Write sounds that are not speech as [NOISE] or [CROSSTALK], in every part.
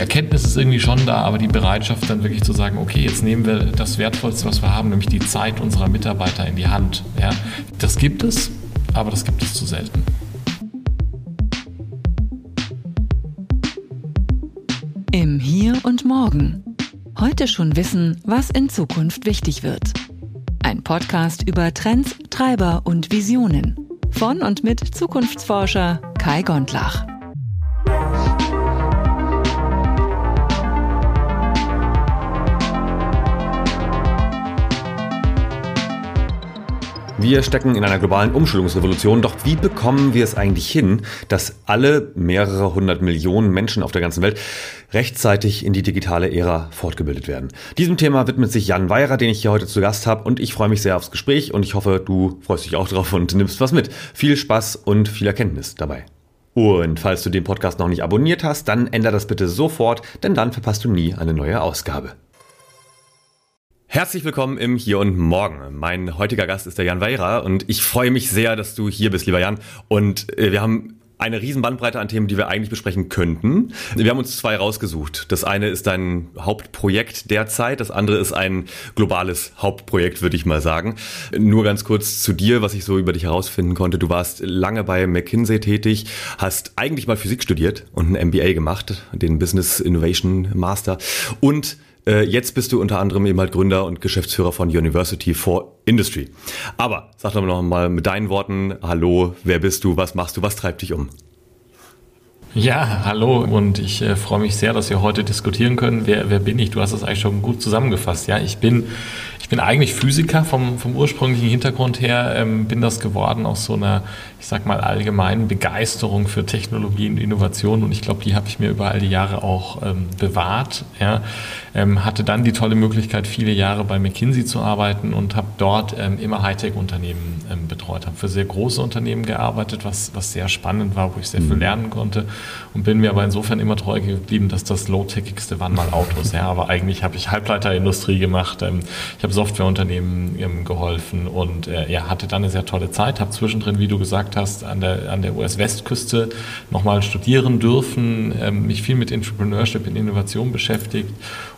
Erkenntnis ist irgendwie schon da, aber die Bereitschaft dann wirklich zu sagen, okay, jetzt nehmen wir das Wertvollste, was wir haben, nämlich die Zeit unserer Mitarbeiter in die Hand. Ja, das gibt es, aber das gibt es zu selten. Im Hier und Morgen. Heute schon wissen, was in Zukunft wichtig wird. Ein Podcast über Trends, Treiber und Visionen. Von und mit Zukunftsforscher Kai Gondlach. Wir stecken in einer globalen Umschulungsrevolution, doch wie bekommen wir es eigentlich hin, dass alle mehrere hundert Millionen Menschen auf der ganzen Welt rechtzeitig in die digitale Ära fortgebildet werden? Diesem Thema widmet sich Jan Weirer, den ich hier heute zu Gast habe und ich freue mich sehr aufs Gespräch und ich hoffe, du freust dich auch drauf und nimmst was mit. Viel Spaß und viel Erkenntnis dabei. Und falls du den Podcast noch nicht abonniert hast, dann ändere das bitte sofort, denn dann verpasst du nie eine neue Ausgabe. Herzlich willkommen im Hier und Morgen. Mein heutiger Gast ist der Jan Weira und ich freue mich sehr, dass du hier bist, lieber Jan. Und äh, wir haben eine riesen Bandbreite an Themen, die wir eigentlich besprechen könnten. Wir haben uns zwei rausgesucht. Das eine ist dein Hauptprojekt derzeit, das andere ist ein globales Hauptprojekt, würde ich mal sagen. Nur ganz kurz zu dir, was ich so über dich herausfinden konnte. Du warst lange bei McKinsey tätig, hast eigentlich mal Physik studiert und ein MBA gemacht, den Business Innovation Master und äh, jetzt bist du unter anderem eben halt Gründer und Geschäftsführer von University for Industry. Aber sag doch noch mal mit deinen Worten, hallo, wer bist du, was machst du, was treibt dich um? Ja, hallo und ich äh, freue mich sehr, dass wir heute diskutieren können. Wer, wer bin ich? Du hast es eigentlich schon gut zusammengefasst. Ja, ich bin, ich bin eigentlich Physiker vom, vom ursprünglichen Hintergrund her, ähm, bin das geworden aus so einer, ich sag mal, allgemeinen Begeisterung für Technologie und Innovation und ich glaube, die habe ich mir über all die Jahre auch ähm, bewahrt. Ja, ähm, hatte dann die tolle Möglichkeit, viele Jahre bei McKinsey zu arbeiten und habe dort ähm, immer Hightech-Unternehmen ähm, betreut, habe für sehr große Unternehmen gearbeitet, was, was sehr spannend war, wo ich sehr viel mhm. lernen konnte und bin mir aber insofern immer treu geblieben, dass das Low-Techigste waren mal Autos. ja, aber eigentlich habe ich Halbleiterindustrie gemacht, ähm, ich habe Softwareunternehmen ähm, geholfen und äh, ja, hatte dann eine sehr tolle Zeit, habe zwischendrin, wie du gesagt hast, an der, an der US-Westküste nochmal studieren dürfen, ähm, mich viel mit Entrepreneurship in Innovation beschäftigt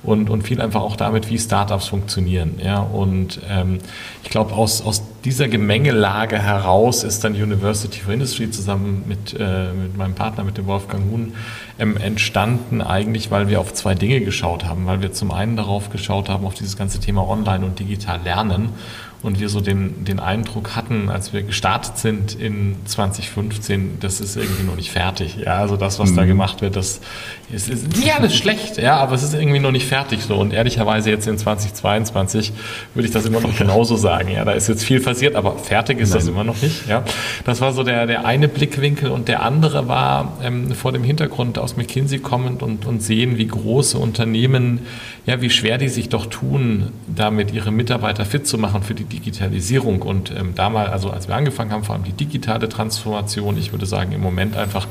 und, und viel einfach auch damit, wie Startups funktionieren. Ja? Und ähm, ich glaube, aus, aus dieser Gemengelage heraus ist dann University for Industry zusammen mit, äh, mit meinem Partner, mit dem Wolfgang Huhn, ähm, entstanden eigentlich, weil wir auf zwei Dinge geschaut haben. Weil wir zum einen darauf geschaut haben, auf dieses ganze Thema Online und digital lernen und wir so den, den Eindruck hatten, als wir gestartet sind in 2015, das ist irgendwie noch nicht fertig. Ja, also das, was mhm. da gemacht wird, das ist, ist nicht alles schlecht, ja, aber es ist irgendwie noch nicht fertig so. Und ehrlicherweise jetzt in 2022 würde ich das immer noch genauso sagen. Ja, da ist jetzt viel passiert, aber fertig ist Nein. das immer noch nicht. Ja, das war so der, der eine Blickwinkel und der andere war ähm, vor dem Hintergrund aus McKinsey kommend und, und sehen, wie große Unternehmen, ja, wie schwer die sich doch tun, damit ihre Mitarbeiter fit zu machen für die Digitalisierung und ähm, damals, also als wir angefangen haben, vor allem die digitale Transformation, ich würde sagen im Moment einfach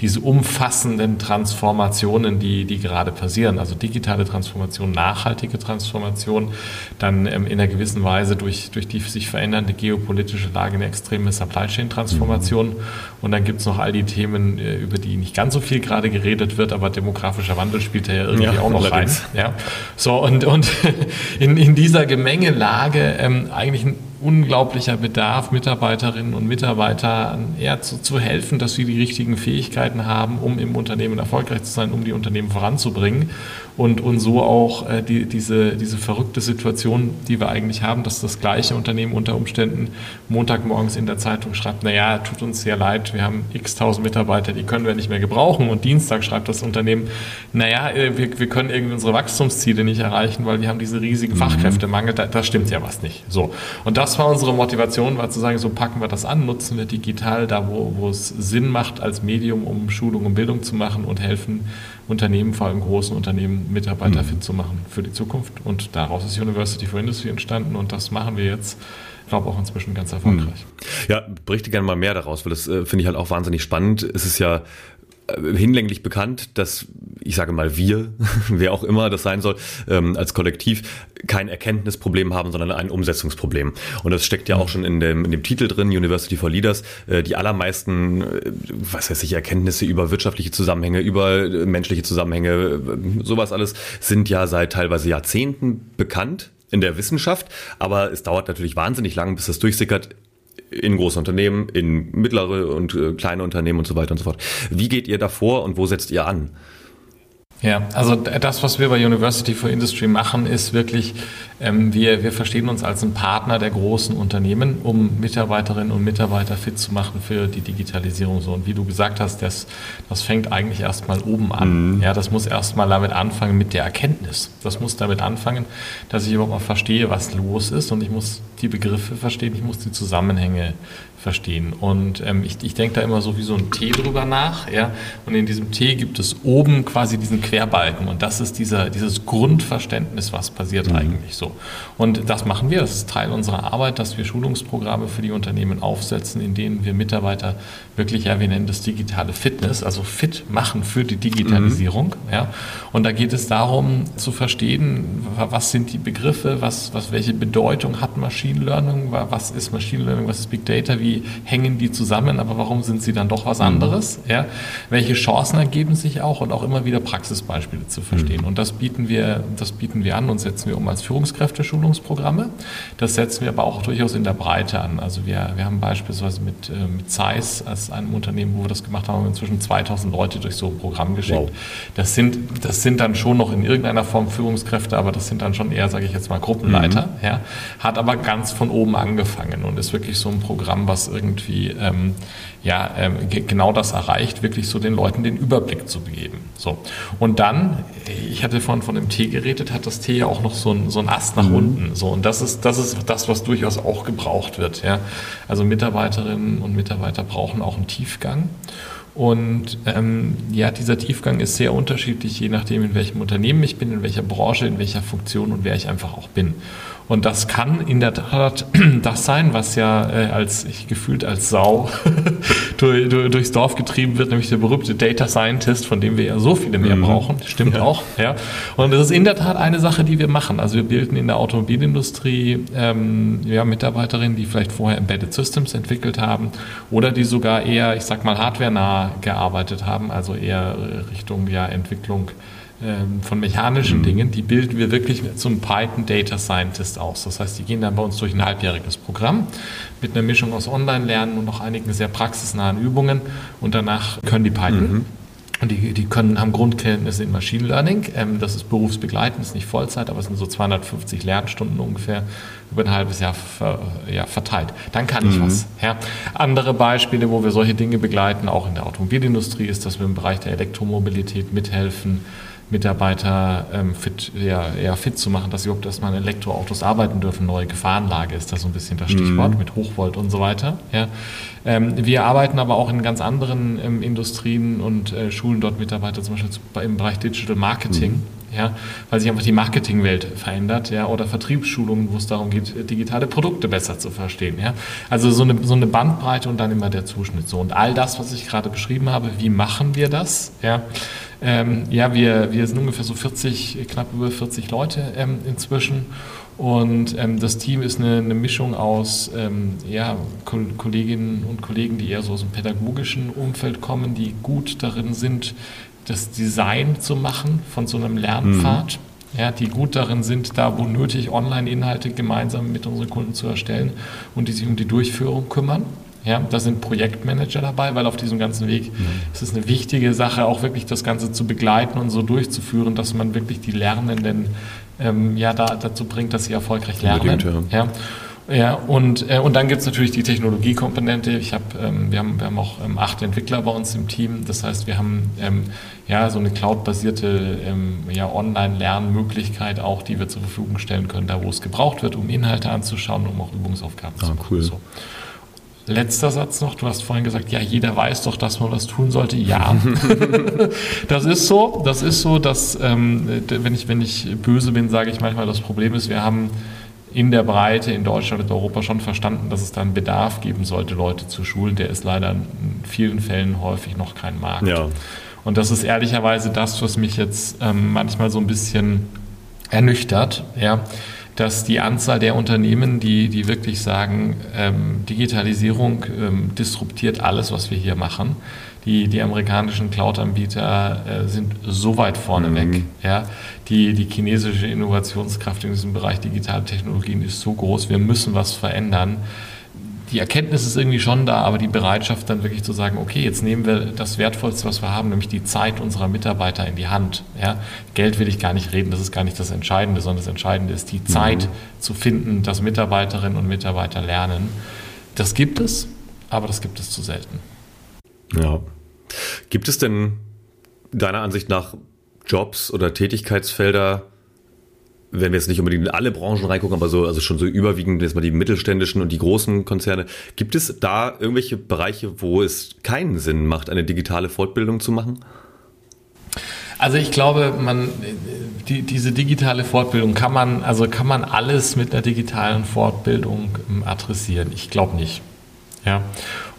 diese umfassenden Transformationen, die, die gerade passieren, also digitale Transformation, nachhaltige Transformation, dann ähm, in einer gewissen Weise durch, durch die sich verändernde geopolitische Lage eine extreme Supply Chain Transformation mhm. und dann gibt es noch all die Themen, äh, über die nicht ganz so viel gerade geredet wird, aber demografischer Wandel spielt ja irgendwie ja, auch noch rein. Ja. So und, und [LAUGHS] in, in dieser Gemengelage ähm, eigentlich ein unglaublicher Bedarf, Mitarbeiterinnen und Mitarbeitern eher zu, zu helfen, dass sie die richtigen Fähigkeiten haben, um im Unternehmen erfolgreich zu sein, um die Unternehmen voranzubringen und, und so auch äh, die, diese, diese verrückte Situation, die wir eigentlich haben, dass das gleiche Unternehmen unter Umständen Montagmorgens in der Zeitung schreibt, naja, tut uns sehr leid, wir haben x tausend Mitarbeiter, die können wir nicht mehr gebrauchen und Dienstag schreibt das Unternehmen, naja, äh, wir, wir können irgendwie unsere Wachstumsziele nicht erreichen, weil wir haben diese riesigen mhm. Fachkräftemangel, da, da stimmt ja was nicht. So. Und das war unsere Motivation, war zu sagen, so packen wir das an, nutzen wir digital da, wo, wo es Sinn macht als Medium, um Schulung und Bildung zu machen und helfen, Unternehmen, vor allem großen Unternehmen, Mitarbeiter mhm. fit zu machen für die Zukunft. Und daraus ist University for Industry entstanden und das machen wir jetzt ich glaube auch inzwischen ganz erfolgreich. Mhm. Ja, berichte gerne mal mehr daraus, weil das äh, finde ich halt auch wahnsinnig spannend. Es ist ja hinlänglich bekannt, dass ich sage mal wir, [LAUGHS] wer auch immer das sein soll, ähm, als Kollektiv kein Erkenntnisproblem haben, sondern ein Umsetzungsproblem. Und das steckt ja auch schon in dem, in dem Titel drin, University for Leaders. Äh, die allermeisten, äh, was weiß ich, Erkenntnisse über wirtschaftliche Zusammenhänge, über äh, menschliche Zusammenhänge, äh, sowas alles sind ja seit teilweise Jahrzehnten bekannt in der Wissenschaft, aber es dauert natürlich wahnsinnig lang, bis das durchsickert in große Unternehmen, in mittlere und äh, kleine Unternehmen und so weiter und so fort. Wie geht ihr da vor und wo setzt ihr an? Ja, also das, was wir bei University for Industry machen, ist wirklich, ähm, wir, wir verstehen uns als ein Partner der großen Unternehmen, um Mitarbeiterinnen und Mitarbeiter fit zu machen für die Digitalisierung. So, und wie du gesagt hast, das, das fängt eigentlich erstmal oben an. Mhm. Ja, das muss erstmal damit anfangen mit der Erkenntnis. Das muss damit anfangen, dass ich überhaupt mal verstehe, was los ist und ich muss die Begriffe verstehen, ich muss die Zusammenhänge verstehen. Und ähm, ich, ich denke da immer so wie so ein T drüber nach. Ja? Und in diesem T gibt es oben quasi diesen Querbalken. Und das ist dieser, dieses Grundverständnis, was passiert mhm. eigentlich so. Und das machen wir. Das ist Teil unserer Arbeit, dass wir Schulungsprogramme für die Unternehmen aufsetzen, in denen wir Mitarbeiter wirklich, ja, wir nennen das digitale Fitness, also fit machen für die Digitalisierung. Mhm. Ja? Und da geht es darum zu verstehen, was sind die Begriffe, was, was, welche Bedeutung hat Machine Learning, was ist Machine Learning, was ist Big Data, wie hängen die zusammen, aber warum sind sie dann doch was anderes? Mhm. Ja? Welche Chancen ergeben sich auch und auch immer wieder Praxisbeispiele zu verstehen. Mhm. Und das bieten wir, das bieten wir an und setzen wir um als Führungskräfteschulungsprogramme. Das setzen wir aber auch durchaus in der Breite an. Also wir, wir haben beispielsweise mit, äh, mit Zeiss als einem Unternehmen, wo wir das gemacht haben, haben wir inzwischen 2000 Leute durch so ein Programm geschickt. Wow. Das, sind, das sind dann schon noch in irgendeiner Form Führungskräfte, aber das sind dann schon eher, sage ich jetzt mal, Gruppenleiter. Mhm. Ja, hat aber ganz von oben angefangen und ist wirklich so ein Programm, was irgendwie ähm, ja, ähm, genau das erreicht, wirklich so den Leuten den Überblick zu geben. So. Und dann, ich hatte vorhin von dem Tee geredet, hat das Tee ja auch noch so ein, so Ast nach mhm. unten. So. Und das ist, das ist das, was durchaus auch gebraucht wird. Ja. Also Mitarbeiterinnen und Mitarbeiter brauchen auch einen Tiefgang. Und ähm, ja, dieser Tiefgang ist sehr unterschiedlich, je nachdem, in welchem Unternehmen ich bin, in welcher Branche, in welcher Funktion und wer ich einfach auch bin. Und das kann in der Tat [CLEARS THROAT] das sein, was ja äh, als ich gefühlt als Sau [LAUGHS] durch, durch, durchs Dorf getrieben wird, nämlich der berühmte Data Scientist, von dem wir ja so viele mehr mhm. brauchen. Stimmt ja. auch. Ja. Und das ist in der Tat eine Sache, die wir machen. Also wir bilden in der Automobilindustrie ähm, ja, Mitarbeiterinnen, die vielleicht vorher Embedded Systems entwickelt haben oder die sogar eher, ich sag mal, hardware-nah gearbeitet haben, also eher Richtung ja, Entwicklung ähm, von mechanischen mhm. Dingen, die bilden wir wirklich zum Python Data Scientist aus. Das heißt, die gehen dann bei uns durch ein halbjähriges Programm mit einer Mischung aus Online-Lernen und noch einigen sehr praxisnahen Übungen und danach können die Python. Mhm. Und die, die können, haben Grundkenntnisse in Machine Learning. Ähm, das ist berufsbegleitend, ist nicht Vollzeit, aber es sind so 250 Lernstunden ungefähr über ein halbes Jahr ver, ja, verteilt. Dann kann ich mhm. was. Ja. Andere Beispiele, wo wir solche Dinge begleiten, auch in der Automobilindustrie, ist, dass wir im Bereich der Elektromobilität mithelfen, Mitarbeiter ähm, fit, ja, ja, fit zu machen, dass sie überhaupt erstmal in Elektroautos arbeiten dürfen. Neue Gefahrenlage ist da so ein bisschen das Stichwort mhm. mit Hochvolt und so weiter. Ja. Ähm, wir arbeiten aber auch in ganz anderen ähm, Industrien und äh, schulen dort Mitarbeiter, zum Beispiel im Bereich Digital Marketing. Mhm. Ja, weil sich einfach die Marketingwelt verändert, ja, oder Vertriebsschulungen, wo es darum geht, digitale Produkte besser zu verstehen, ja. Also so eine, so eine Bandbreite und dann immer der Zuschnitt so. Und all das, was ich gerade beschrieben habe, wie machen wir das, ja, ähm, ja, wir, wir sind ungefähr so 40, knapp über 40 Leute ähm, inzwischen. Und ähm, das Team ist eine, eine Mischung aus ähm, ja, Ko Kolleginnen und Kollegen, die eher so aus dem pädagogischen Umfeld kommen, die gut darin sind, das Design zu machen von so einem Lernpfad. Mhm. Ja, die gut darin sind, da wo nötig Online-Inhalte gemeinsam mit unseren Kunden zu erstellen und die sich um die Durchführung kümmern. Ja, da sind Projektmanager dabei, weil auf diesem ganzen Weg mhm. ist es eine wichtige Sache, auch wirklich das Ganze zu begleiten und so durchzuführen, dass man wirklich die Lernenden ähm, ja, da, dazu bringt, dass sie erfolgreich lernen. Ja. ja. Ja, und, äh, und dann gibt es natürlich die Technologiekomponente. Ich hab, ähm, wir, haben, wir haben auch ähm, acht Entwickler bei uns im Team. Das heißt, wir haben ähm, ja, so eine cloud-basierte ähm, ja, Online-Lernmöglichkeit auch, die wir zur Verfügung stellen können, da wo es gebraucht wird, um Inhalte anzuschauen, um auch Übungsaufgaben ah, zu machen. Cool. So. Letzter Satz noch, du hast vorhin gesagt, ja, jeder weiß doch, dass man das tun sollte. Ja, [LAUGHS] das ist so. Das ist so, dass, ähm, wenn, ich, wenn ich böse bin, sage ich manchmal, das Problem ist, wir haben in der Breite in Deutschland und Europa schon verstanden, dass es da einen Bedarf geben sollte, Leute zu schulen. Der ist leider in vielen Fällen häufig noch kein Markt. Ja. Und das ist ehrlicherweise das, was mich jetzt ähm, manchmal so ein bisschen ernüchtert, ja, dass die Anzahl der Unternehmen, die, die wirklich sagen, ähm, Digitalisierung ähm, disruptiert alles, was wir hier machen, die, die amerikanischen Cloud-Anbieter äh, sind so weit vorne mhm. weg. Ja? Die, die chinesische Innovationskraft in diesem Bereich digitale Technologien ist so groß, wir müssen was verändern. Die Erkenntnis ist irgendwie schon da, aber die Bereitschaft dann wirklich zu sagen, okay, jetzt nehmen wir das Wertvollste, was wir haben, nämlich die Zeit unserer Mitarbeiter in die Hand. Ja? Geld will ich gar nicht reden, das ist gar nicht das Entscheidende, sondern das Entscheidende ist die Zeit mhm. zu finden, dass Mitarbeiterinnen und Mitarbeiter lernen. Das gibt es, aber das gibt es zu selten. Ja, Gibt es denn deiner Ansicht nach Jobs oder Tätigkeitsfelder, wenn wir jetzt nicht unbedingt in alle Branchen reingucken, aber so, also schon so überwiegend jetzt mal die mittelständischen und die großen Konzerne, gibt es da irgendwelche Bereiche, wo es keinen Sinn macht, eine digitale Fortbildung zu machen? Also ich glaube, man, die, diese digitale Fortbildung kann man, also kann man alles mit einer digitalen Fortbildung ähm, adressieren. Ich glaube nicht. Ja.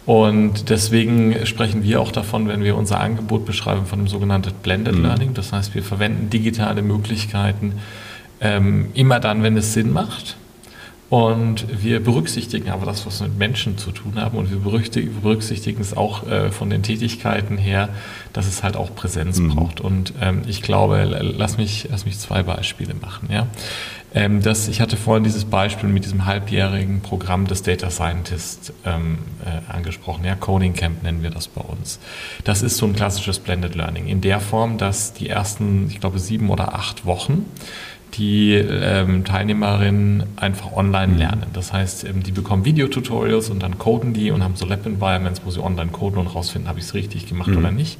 Und deswegen sprechen wir auch davon, wenn wir unser Angebot beschreiben, von dem sogenannten Blended mhm. Learning. Das heißt, wir verwenden digitale Möglichkeiten ähm, immer dann, wenn es Sinn macht. Und wir berücksichtigen aber das, was wir mit Menschen zu tun haben. Und wir berücksichtigen es auch äh, von den Tätigkeiten her, dass es halt auch Präsenz mhm. braucht. Und ähm, ich glaube, lass mich, lass mich zwei Beispiele machen. Ja? Ähm, das, ich hatte vorhin dieses Beispiel mit diesem halbjährigen Programm des Data Scientist ähm, äh, angesprochen. Ja? Coding Camp nennen wir das bei uns. Das ist so ein klassisches Blended Learning in der Form, dass die ersten, ich glaube, sieben oder acht Wochen die ähm, Teilnehmerinnen einfach online mhm. lernen. Das heißt, ähm, die bekommen Videotutorials und dann coden die und haben so Lab-Environments, wo sie online coden und rausfinden, habe ich es richtig gemacht mhm. oder nicht.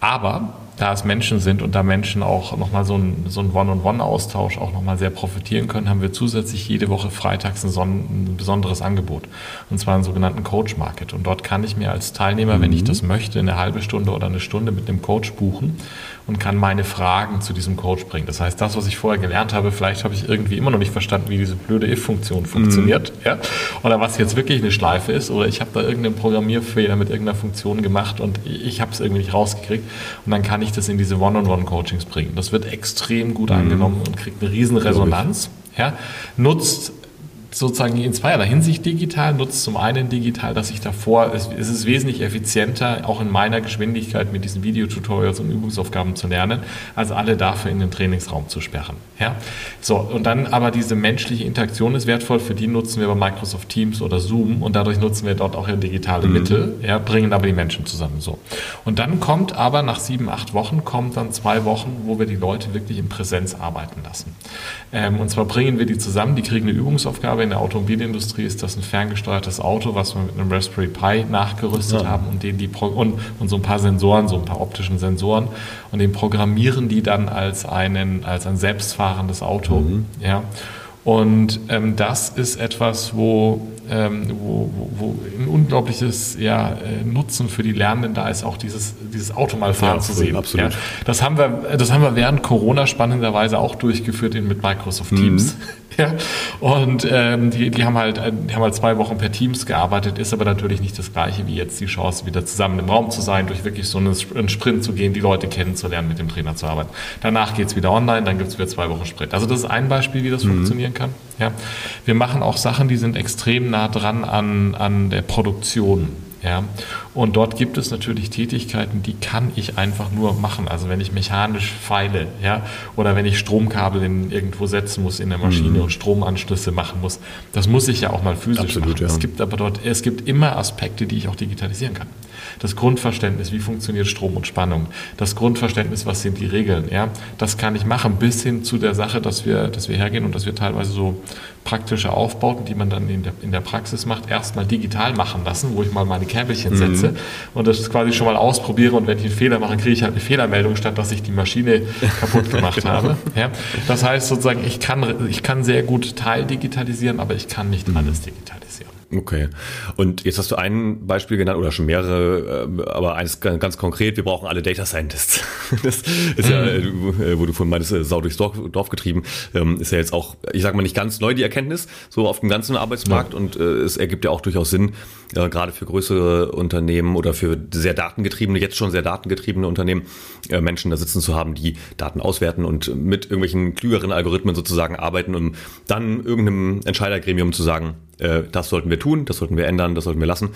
Aber da es Menschen sind und da Menschen auch nochmal so ein, so ein One-on-One-Austausch auch nochmal sehr profitieren können, haben wir zusätzlich jede Woche freitags ein, ein besonderes Angebot. Und zwar einen sogenannten Coach Market. Und dort kann ich mir als Teilnehmer, mhm. wenn ich mhm. das möchte, eine halbe Stunde oder eine Stunde mit einem Coach buchen und kann meine Fragen zu diesem Coach bringen. Das heißt, das, was ich vorher gelernt habe, vielleicht habe ich irgendwie immer noch nicht verstanden, wie diese blöde if-Funktion funktioniert. Mhm. Ja? Oder was jetzt wirklich eine Schleife ist. Oder ich habe da irgendeinen Programmierfehler mit irgendeiner Funktion gemacht und ich habe es irgendwie nicht rausgekriegt. Und dann kann ich das in diese One-on-One-Coachings bringen. Das wird extrem gut mhm. angenommen und kriegt eine riesen Resonanz. Ja? Nutzt sozusagen in zweierlei Hinsicht digital, nutzt zum einen digital, dass ich davor, es, es ist wesentlich effizienter, auch in meiner Geschwindigkeit mit diesen Videotutorials und Übungsaufgaben zu lernen, als alle dafür in den Trainingsraum zu sperren. Ja? So, und dann aber diese menschliche Interaktion ist wertvoll, für die nutzen wir bei Microsoft Teams oder Zoom und dadurch nutzen wir dort auch digitale mhm. Mittel, ja, bringen aber die Menschen zusammen. So. Und dann kommt aber nach sieben, acht Wochen, kommt dann zwei Wochen, wo wir die Leute wirklich in Präsenz arbeiten lassen. Ähm, und zwar bringen wir die zusammen, die kriegen eine Übungsaufgabe, in der Automobilindustrie ist das ein ferngesteuertes Auto, was wir mit einem Raspberry Pi nachgerüstet ja. haben und den die und, und so ein paar Sensoren, so ein paar optischen Sensoren und den programmieren die dann als einen als ein selbstfahrendes Auto, mhm. ja. Und ähm, das ist etwas, wo, ähm, wo, wo, ein unglaubliches ja, äh, Nutzen für die Lernenden da ist, auch dieses, dieses Auto mal fahren ja, zu sehen. Absolut. Ja, das, haben wir, das haben wir während Corona spannenderweise auch durchgeführt in, mit Microsoft Teams. Mhm. [LAUGHS] Ja. Und ähm, die, die, haben halt, die haben halt zwei Wochen per Teams gearbeitet, ist aber natürlich nicht das gleiche wie jetzt die Chance, wieder zusammen im Raum zu sein, durch wirklich so einen Sprint zu gehen, die Leute kennenzulernen, mit dem Trainer zu arbeiten. Danach geht's wieder online, dann gibt's wieder zwei Wochen Sprint. Also das ist ein Beispiel, wie das mhm. funktionieren kann. Ja. Wir machen auch Sachen, die sind extrem nah dran an, an der Produktion. Ja? Und dort gibt es natürlich Tätigkeiten, die kann ich einfach nur machen. Also wenn ich mechanisch feile ja? oder wenn ich Stromkabel in, irgendwo setzen muss in der Maschine mhm. und Stromanschlüsse machen muss, das muss ich ja auch mal physisch Absolut, machen. Ja. Es gibt aber dort, es gibt immer Aspekte, die ich auch digitalisieren kann. Das Grundverständnis, wie funktioniert Strom und Spannung, das Grundverständnis, was sind die Regeln, ja, das kann ich machen, bis hin zu der Sache, dass wir, dass wir hergehen und dass wir teilweise so praktische Aufbauten, die man dann in der, in der Praxis macht, erstmal digital machen lassen, wo ich mal meine Käbelchen mhm. setze und das quasi schon mal ausprobiere und wenn ich einen Fehler mache, kriege ich halt eine Fehlermeldung, statt dass ich die Maschine [LAUGHS] kaputt gemacht genau. habe. Ja? Das heißt sozusagen, ich kann, ich kann sehr gut teildigitalisieren, aber ich kann nicht mhm. alles digitalisieren. Okay. Und jetzt hast du ein Beispiel genannt oder schon mehrere, äh, aber eines ganz konkret, wir brauchen alle Data Scientists. [LAUGHS] Das ist ja, mhm. äh, wo du vorhin meintest, äh, Sau durchs Dorf, Dorf getrieben, ähm, ist ja jetzt auch, ich sag mal nicht ganz neu die Erkenntnis, so auf dem ganzen Arbeitsmarkt ja. und es ergibt ja auch durchaus Sinn, gerade für größere Unternehmen oder für sehr datengetriebene, jetzt schon sehr datengetriebene Unternehmen, Menschen da sitzen zu haben, die Daten auswerten und mit irgendwelchen klügeren Algorithmen sozusagen arbeiten, um dann irgendeinem Entscheidergremium zu sagen, äh, das sollten wir tun, das sollten wir ändern, das sollten wir lassen.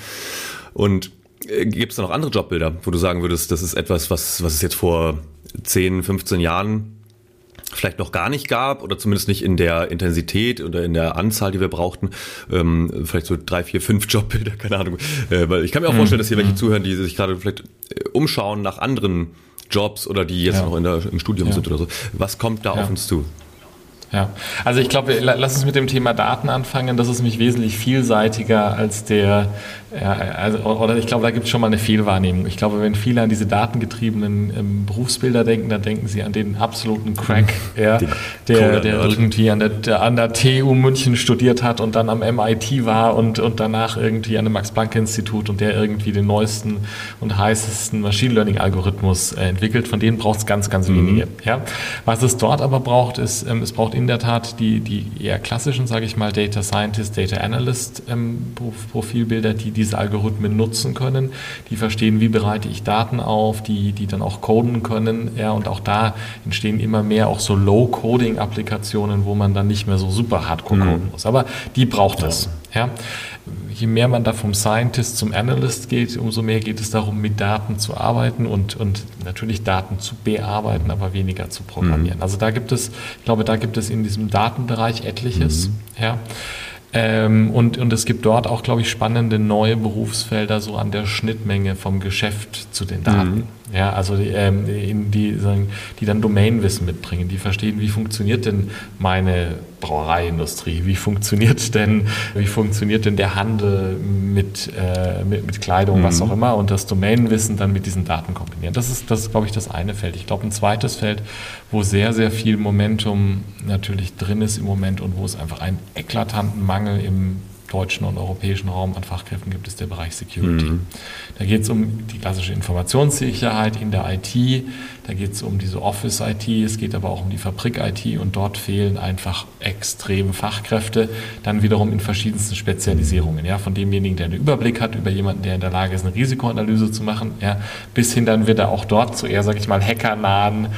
Und äh, gibt es da noch andere Jobbilder, wo du sagen würdest, das ist etwas, was, was es jetzt vor 10, 15 Jahren vielleicht noch gar nicht gab oder zumindest nicht in der Intensität oder in der Anzahl, die wir brauchten. Ähm, vielleicht so drei, vier, fünf [LAUGHS] Jobbilder, keine Ahnung. Äh, weil ich kann mir auch mhm. vorstellen, dass hier welche mhm. zuhören, die sich gerade vielleicht äh, umschauen nach anderen Jobs oder die jetzt ja. noch in der, im Studium ja. sind oder so. Was kommt da ja. auf uns zu? Ja, also ich glaube, lass uns mit dem Thema Daten anfangen. Das ist nämlich wesentlich vielseitiger als der, ja, also, oder ich glaube, da gibt es schon mal eine Fehlwahrnehmung. Ich glaube, wenn viele an diese datengetriebenen ähm, Berufsbilder denken, dann denken sie an den absoluten Crack, [LAUGHS] ja, der, der irgendwie an der, der, an der TU München studiert hat und dann am MIT war und, und danach irgendwie an dem Max-Planck-Institut und der irgendwie den neuesten und heißesten Machine Learning-Algorithmus äh, entwickelt. Von denen braucht es ganz, ganz mhm. wenige. Ja. Was es dort aber braucht, ist, ähm, es braucht in der Tat die, die eher klassischen, sage ich mal, Data Scientist, Data Analyst ähm, Profilbilder, die diese Algorithmen nutzen können, die verstehen, wie bereite ich Daten auf, die, die dann auch coden können. Ja, und auch da entstehen immer mehr auch so Low-Coding-Applikationen, wo man dann nicht mehr so super hardcore mhm. coden muss. Aber die braucht es. Ja je mehr man da vom Scientist zum Analyst geht, umso mehr geht es darum, mit Daten zu arbeiten und, und natürlich Daten zu bearbeiten, aber weniger zu programmieren. Mhm. Also da gibt es, ich glaube, da gibt es in diesem Datenbereich etliches. Mhm. Ja. Ähm, und, und es gibt dort auch, glaube ich, spannende neue Berufsfelder so an der Schnittmenge vom Geschäft zu den Daten. Mhm. Ja, also die, ähm, die, die dann Domainwissen mitbringen, die verstehen, wie funktioniert denn meine Brauereiindustrie, wie funktioniert denn, wie funktioniert denn der Handel mit, äh, mit, mit, Kleidung, mhm. was auch immer, und das Domainwissen dann mit diesen Daten kombinieren. Das ist, das ist, glaube ich, das eine Feld. Ich glaube, ein zweites Feld, wo sehr, sehr viel Momentum natürlich drin ist im Moment und wo es einfach einen eklatanten Mangel im deutschen und europäischen Raum an Fachkräften gibt, ist der Bereich Security. Mhm. Da geht es um die klassische Informationssicherheit in der IT, da geht es um diese Office-IT, es geht aber auch um die Fabrik-IT und dort fehlen einfach extreme Fachkräfte, dann wiederum in verschiedensten Spezialisierungen, ja, von demjenigen, der einen Überblick hat, über jemanden, der in der Lage ist, eine Risikoanalyse zu machen, ja, bis hin dann wieder auch dort zu eher, sag ich mal, hackernahen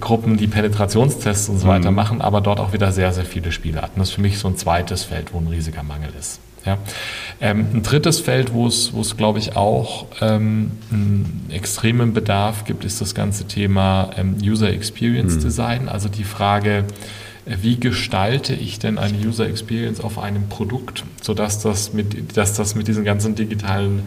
Gruppen, die Penetrationstests und so weiter mhm. machen, aber dort auch wieder sehr, sehr viele Spielarten. Das ist für mich so ein zweites Feld, wo ein riesiger Mangel ist. Ja. Ähm, ein drittes Feld, wo es, wo es glaube ich, auch ähm, einen extremen Bedarf gibt, ist das ganze Thema ähm, User Experience mhm. Design. Also die Frage, äh, wie gestalte ich denn eine User Experience auf einem Produkt, sodass das mit, dass das mit diesen ganzen digitalen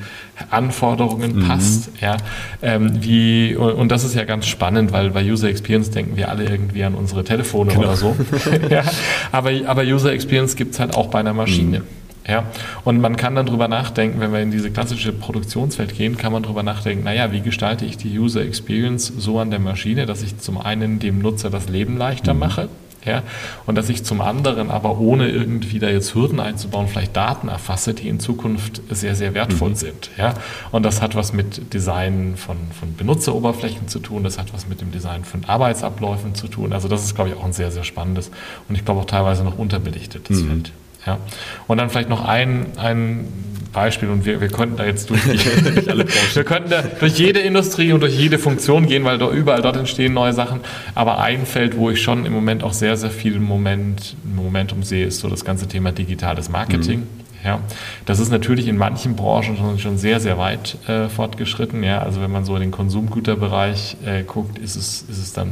Anforderungen mhm. passt. Ja, ähm, wie, und das ist ja ganz spannend, weil bei User Experience denken wir alle irgendwie an unsere Telefone genau. oder so. [LAUGHS] ja, aber, aber User Experience gibt es halt auch bei einer Maschine. Mhm. Ja, und man kann dann drüber nachdenken, wenn wir in diese klassische Produktionswelt gehen, kann man drüber nachdenken, naja, wie gestalte ich die User Experience so an der Maschine, dass ich zum einen dem Nutzer das Leben leichter mhm. mache, ja, und dass ich zum anderen aber ohne irgendwie da jetzt Hürden einzubauen, vielleicht Daten erfasse, die in Zukunft sehr, sehr wertvoll mhm. sind. Ja. Und das hat was mit Design von, von Benutzeroberflächen zu tun, das hat was mit dem Design von Arbeitsabläufen zu tun. Also das ist, glaube ich, auch ein sehr, sehr spannendes und ich glaube auch teilweise noch unterbelichtetes mhm. Feld. Ja. Und dann vielleicht noch ein, ein Beispiel und wir, wir könnten da jetzt durch, die, [LAUGHS] wir könnten da durch jede Industrie und durch jede Funktion gehen, weil da überall dort entstehen neue Sachen. Aber ein Feld, wo ich schon im Moment auch sehr, sehr viel Moment, Momentum sehe, ist so das ganze Thema digitales Marketing. Mhm. Ja, das ist natürlich in manchen Branchen schon, schon sehr, sehr weit äh, fortgeschritten. Ja, also wenn man so in den Konsumgüterbereich äh, guckt, ist es, ist es dann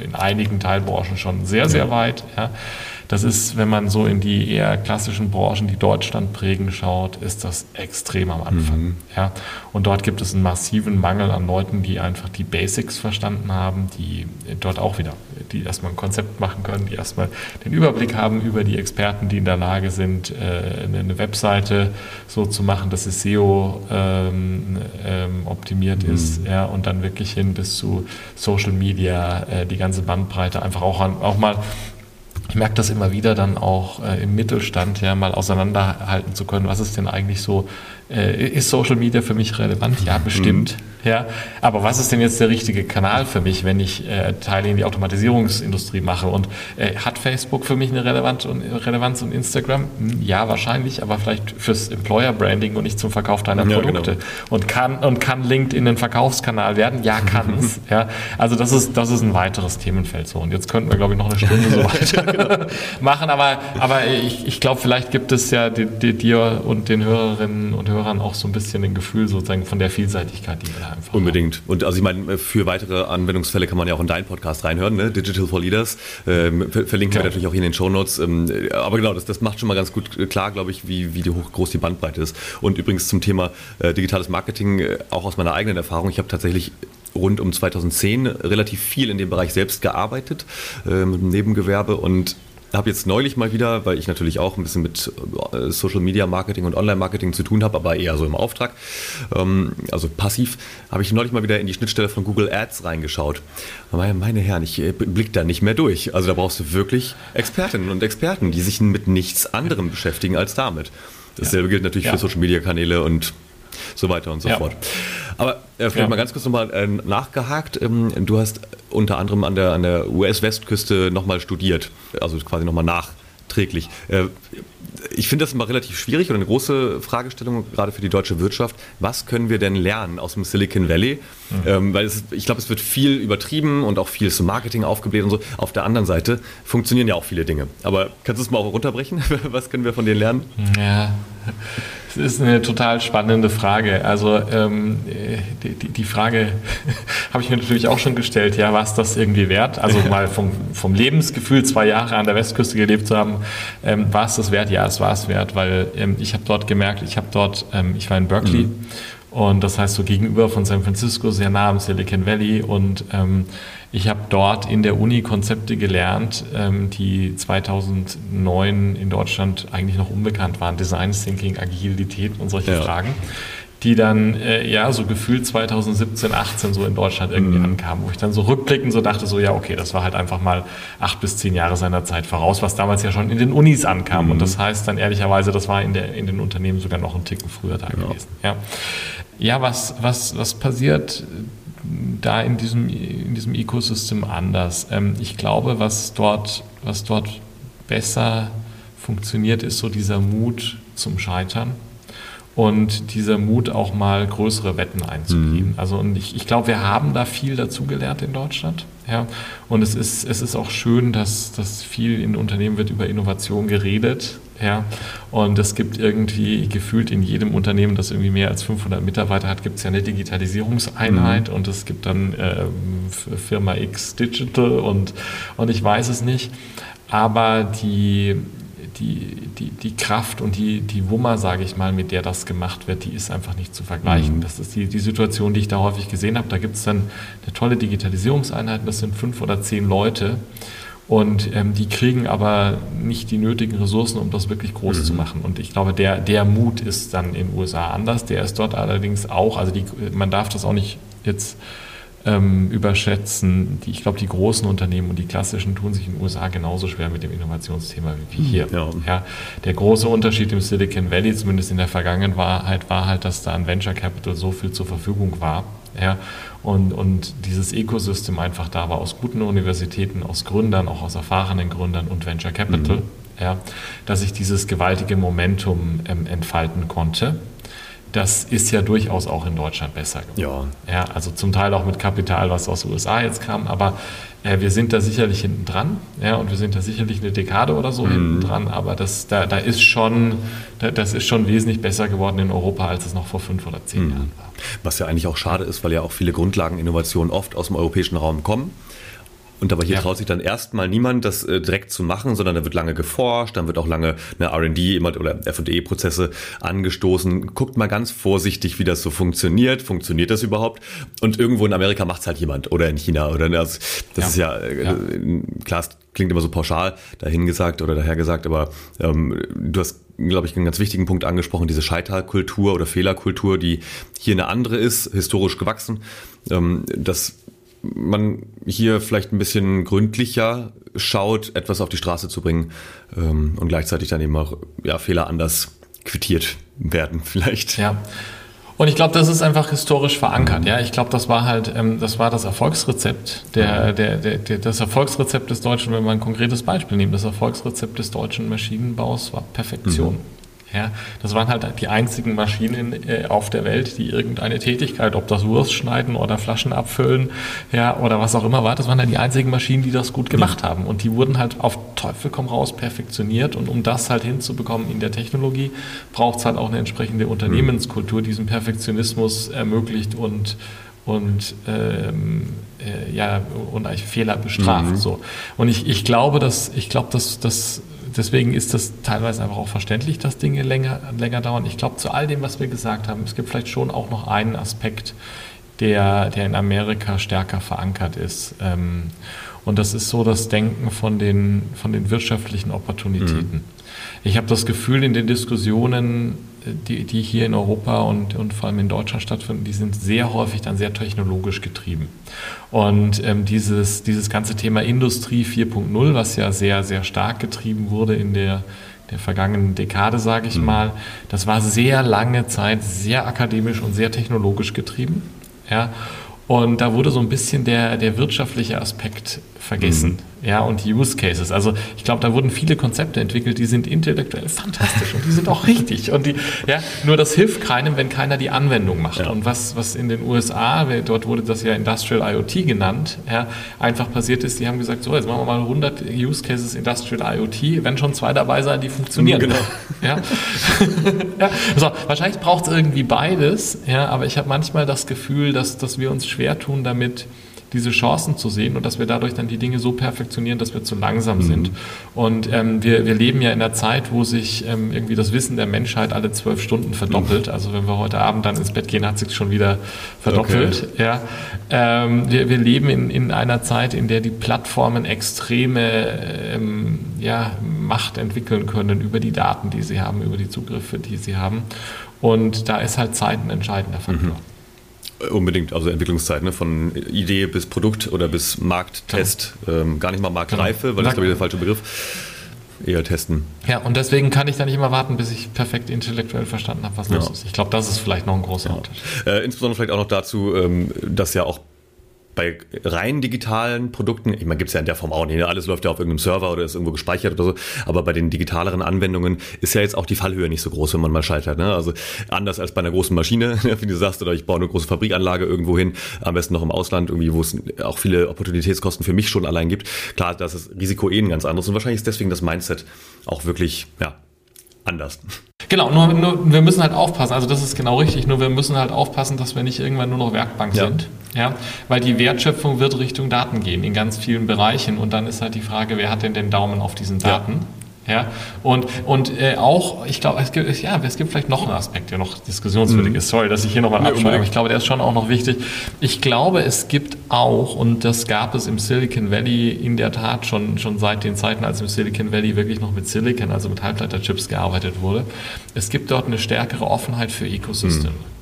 in einigen Teilbranchen schon sehr, sehr weit. Ja. Das ist, wenn man so in die eher klassischen Branchen, die Deutschland prägen, schaut, ist das extrem am Anfang. Mhm. Ja. Und dort gibt es einen massiven Mangel an Leuten, die einfach die Basics verstanden haben, die dort auch wieder, die erstmal ein Konzept machen können, die erstmal den Überblick haben über die Experten, die in der Lage sind, äh, eine Webseite so zu machen, dass es SEO ähm, ähm, optimiert mhm. ist, ja, und dann wirklich hin bis zu Social Media, äh, die ganze Bandbreite einfach auch, an, auch mal ich merke das immer wieder dann auch äh, im Mittelstand, ja, mal auseinanderhalten zu können, was ist denn eigentlich so, äh, ist Social Media für mich relevant? Ja, bestimmt. Mhm. Ja, aber was ist denn jetzt der richtige Kanal für mich, wenn ich äh, Teile in die Automatisierungsindustrie mache? Und äh, hat Facebook für mich eine Relevanz und, Relevanz und Instagram? Hm, ja, wahrscheinlich, aber vielleicht fürs Employer Branding und nicht zum Verkauf deiner ja, Produkte. Genau. Und kann und kann LinkedIn ein Verkaufskanal werden? Ja, kann es. [LAUGHS] ja, also das ist das ist ein weiteres Themenfeld so. Und jetzt könnten wir glaube ich noch eine Stunde so [LAUGHS] weiter [LAUGHS] machen, aber aber ich, ich glaube, vielleicht gibt es ja dir und den Hörerinnen und Hörern auch so ein bisschen ein Gefühl sozusagen von der Vielseitigkeit, die wir da einfach. Unbedingt. Und also ich meine, für weitere Anwendungsfälle kann man ja auch in deinen Podcast reinhören, ne? Digital for Leaders. Ähm, verlinken ja. wir natürlich auch hier in den Show Notes. Ähm, aber genau, das, das macht schon mal ganz gut klar, glaube ich, wie, wie die hoch, groß die Bandbreite ist. Und übrigens zum Thema äh, digitales Marketing, äh, auch aus meiner eigenen Erfahrung, ich habe tatsächlich rund um 2010 relativ viel in dem Bereich selbst gearbeitet, äh, mit dem Nebengewerbe und habe jetzt neulich mal wieder, weil ich natürlich auch ein bisschen mit äh, Social Media Marketing und Online Marketing zu tun habe, aber eher so im Auftrag, ähm, also passiv, habe ich neulich mal wieder in die Schnittstelle von Google Ads reingeschaut. Meine, meine Herren, ich äh, blick da nicht mehr durch. Also da brauchst du wirklich Expertinnen und Experten, die sich mit nichts anderem beschäftigen als damit. Dasselbe gilt natürlich ja. für Social Media Kanäle und so weiter und so ja. fort. Aber äh, vielleicht ja. mal ganz kurz nochmal äh, nachgehakt. Ähm, du hast unter anderem an der, an der US-Westküste nochmal studiert, also quasi nochmal nachträglich. Äh, ich finde das immer relativ schwierig und eine große Fragestellung, gerade für die deutsche Wirtschaft. Was können wir denn lernen aus dem Silicon Valley? Mhm. Ähm, weil es, ich glaube, es wird viel übertrieben und auch viel zum Marketing aufgebläht und so. Auf der anderen Seite funktionieren ja auch viele Dinge. Aber kannst du es mal auch runterbrechen? [LAUGHS] Was können wir von denen lernen? Ja, das ist eine total spannende Frage. Also ähm, die, die, Frage [LAUGHS] habe ich mir natürlich auch schon gestellt, ja, was das irgendwie wert? Also [LAUGHS] mal vom, vom Lebensgefühl, zwei Jahre an der Westküste gelebt zu haben, ähm, war es das wert? Ja, es war es wert, weil ähm, ich habe dort gemerkt, ich habe dort, ähm, ich war in Berkeley mhm. und das heißt so gegenüber von San Francisco, sehr nah am Silicon Valley und ähm, ich habe dort in der Uni Konzepte gelernt, ähm, die 2009 in Deutschland eigentlich noch unbekannt waren. Design Thinking, Agilität und solche ja. Fragen, die dann äh, ja so gefühlt 2017, 18 so in Deutschland irgendwie mhm. ankamen, wo ich dann so rückblickend so dachte, so ja, okay, das war halt einfach mal acht bis zehn Jahre seiner Zeit voraus, was damals ja schon in den Unis ankam. Mhm. Und das heißt dann ehrlicherweise, das war in, der, in den Unternehmen sogar noch einen Ticken früher da ja. gewesen. Ja, ja was, was, was passiert? da in diesem, in diesem Ecosystem anders. Ähm, ich glaube, was dort, was dort besser funktioniert, ist so dieser Mut zum Scheitern und dieser Mut auch mal größere Wetten einzugehen. Mhm. Also und ich, ich glaube, wir haben da viel dazugelernt in Deutschland. Ja. Und es ist, es ist auch schön, dass, dass viel in Unternehmen wird über Innovation geredet. Ja. Und es gibt irgendwie gefühlt in jedem Unternehmen, das irgendwie mehr als 500 Mitarbeiter hat, gibt es ja eine Digitalisierungseinheit mhm. und es gibt dann äh, Firma X Digital und, und ich weiß es nicht. Aber die, die, die, die Kraft und die, die Wummer, sage ich mal, mit der das gemacht wird, die ist einfach nicht zu vergleichen. Mhm. Das ist die, die Situation, die ich da häufig gesehen habe. Da gibt es dann eine tolle Digitalisierungseinheit, das sind fünf oder zehn Leute. Und ähm, die kriegen aber nicht die nötigen Ressourcen, um das wirklich groß mhm. zu machen. Und ich glaube, der, der Mut ist dann in den USA anders. Der ist dort allerdings auch, also die, man darf das auch nicht jetzt ähm, überschätzen. Die, ich glaube, die großen Unternehmen und die klassischen tun sich in den USA genauso schwer mit dem Innovationsthema wie hm, hier. Ja. ja. der große Unterschied im Silicon Valley, zumindest in der Vergangenheit, war halt, dass da an Venture Capital so viel zur Verfügung war. Ja, und, und dieses Ecosystem einfach da war aus guten Universitäten, aus Gründern, auch aus erfahrenen Gründern und Venture Capital, mhm. ja, dass ich dieses gewaltige Momentum ähm, entfalten konnte das ist ja durchaus auch in Deutschland besser geworden. Ja. ja. Also zum Teil auch mit Kapital, was aus den USA jetzt kam, aber äh, wir sind da sicherlich hinten dran, ja, und wir sind da sicherlich eine Dekade oder so mhm. hinten dran, aber das, da, da ist schon, da, das ist schon wesentlich besser geworden in Europa, als es noch vor fünf oder zehn mhm. Jahren war. Was ja eigentlich auch schade ist, weil ja auch viele Grundlageninnovationen oft aus dem europäischen Raum kommen. Und aber hier ja. traut sich dann erstmal niemand, das äh, direkt zu machen, sondern da wird lange geforscht, dann wird auch lange eine R&D oder F&E-Prozesse angestoßen. Guckt mal ganz vorsichtig, wie das so funktioniert. Funktioniert das überhaupt? Und irgendwo in Amerika macht es halt jemand oder in China oder ne, das, das ja. ist ja, äh, ja. klar, es klingt immer so pauschal dahingesagt oder dahergesagt, aber ähm, du hast glaube ich, einen ganz wichtigen Punkt angesprochen, diese Scheiterkultur oder Fehlerkultur, die hier eine andere ist, historisch gewachsen. Ähm, das man hier vielleicht ein bisschen gründlicher schaut, etwas auf die Straße zu bringen ähm, und gleichzeitig dann eben auch ja, Fehler anders quittiert werden [LAUGHS] vielleicht. Ja. Und ich glaube, das ist einfach historisch verankert. Ja, ich glaube, das war halt, ähm, das war das Erfolgsrezept der, der, der, der, das Erfolgsrezept des deutschen, wenn wir ein konkretes Beispiel nehmen, das Erfolgsrezept des deutschen Maschinenbaus war Perfektion. Mhm. Ja, das waren halt die einzigen Maschinen äh, auf der Welt, die irgendeine Tätigkeit, ob das Wurst schneiden oder Flaschen abfüllen, ja, oder was auch immer war, das waren halt die einzigen Maschinen, die das gut gemacht ja. haben. Und die wurden halt auf Teufel komm raus perfektioniert. Und um das halt hinzubekommen in der Technologie, braucht es halt auch eine entsprechende Unternehmenskultur, die diesen Perfektionismus ermöglicht und und ähm, äh, ja und eigentlich Fehler bestraft mhm. so und ich, ich glaube dass ich glaube dass dass deswegen ist das teilweise einfach auch verständlich, dass Dinge länger, länger dauern. Ich glaube, zu all dem, was wir gesagt haben, es gibt vielleicht schon auch noch einen Aspekt, der, der in Amerika stärker verankert ist. Ähm, und das ist so das Denken von den, von den wirtschaftlichen Opportunitäten. Mhm. Ich habe das Gefühl, in den Diskussionen die, die hier in Europa und, und vor allem in Deutschland stattfinden, die sind sehr häufig dann sehr technologisch getrieben. Und ähm, dieses, dieses ganze Thema Industrie 4.0, was ja sehr, sehr stark getrieben wurde in der, der vergangenen Dekade, sage ich mhm. mal, das war sehr lange Zeit sehr akademisch und sehr technologisch getrieben. Ja. Und da wurde so ein bisschen der, der wirtschaftliche Aspekt vergessen. Mhm ja, und die Use Cases. Also ich glaube, da wurden viele Konzepte entwickelt, die sind intellektuell fantastisch und die sind auch [LAUGHS] richtig. Und die, ja, nur das hilft keinem, wenn keiner die Anwendung macht. Ja. Und was, was in den USA, dort wurde das ja Industrial IoT genannt, ja, einfach passiert ist, die haben gesagt, so, jetzt machen wir mal 100 Use Cases Industrial IoT, wenn schon zwei dabei sein, die funktionieren. Genau. Ja. [LAUGHS] ja. So, wahrscheinlich braucht es irgendwie beides, ja, aber ich habe manchmal das Gefühl, dass, dass wir uns schwer tun damit, diese Chancen zu sehen und dass wir dadurch dann die Dinge so perfektionieren, dass wir zu langsam mhm. sind. Und ähm, wir, wir leben ja in einer Zeit, wo sich ähm, irgendwie das Wissen der Menschheit alle zwölf Stunden verdoppelt. Mhm. Also wenn wir heute Abend dann ins Bett gehen, hat sich schon wieder verdoppelt. Okay. Ja. Ähm, wir, wir leben in, in einer Zeit, in der die Plattformen extreme ähm, ja, Macht entwickeln können über die Daten, die sie haben, über die Zugriffe, die sie haben. Und da ist halt Zeit ein entscheidender Faktor. Mhm. Unbedingt, also Entwicklungszeit, ne? von Idee bis Produkt oder bis Markttest. Genau. Ähm, gar nicht mal Marktreife, genau. weil das ist, glaube ich, der falsche Begriff. Eher testen. Ja, und deswegen kann ich da nicht immer warten, bis ich perfekt intellektuell verstanden habe, was ja. los ist. Ich glaube, das ist vielleicht noch ein großer ja. Unterschied. Äh, insbesondere vielleicht auch noch dazu, ähm, dass ja auch bei rein digitalen Produkten, ich meine, gibt es ja in der Form auch nicht, ne? alles läuft ja auf irgendeinem Server oder ist irgendwo gespeichert oder so, aber bei den digitaleren Anwendungen ist ja jetzt auch die Fallhöhe nicht so groß, wenn man mal scheitert. Ne? Also anders als bei einer großen Maschine, [LAUGHS] wie du sagst, oder ich baue eine große Fabrikanlage irgendwo hin, am besten noch im Ausland, irgendwie, wo es auch viele Opportunitätskosten für mich schon allein gibt. Klar, das ist Risiko eh ein ganz anderes und wahrscheinlich ist deswegen das Mindset auch wirklich, ja, anders. Genau, nur, nur, wir müssen halt aufpassen, also das ist genau richtig, nur wir müssen halt aufpassen, dass wir nicht irgendwann nur noch Werkbank ja. sind. Ja, weil die Wertschöpfung wird Richtung Daten gehen in ganz vielen Bereichen und dann ist halt die Frage, wer hat denn den Daumen auf diesen Daten? Ja. Ja, und, und äh, auch, ich glaube, es gibt, ja, es gibt vielleicht noch einen Aspekt, der noch diskussionswürdig mhm. ist. Sorry, dass ich hier nochmal abschreibe, aber ich glaube, der ist schon auch noch wichtig. Ich glaube, es gibt auch, und das gab es im Silicon Valley in der Tat schon, schon seit den Zeiten, als im Silicon Valley wirklich noch mit Silicon, also mit Halbleiterchips gearbeitet wurde, es gibt dort eine stärkere Offenheit für Ecosystem. Mhm.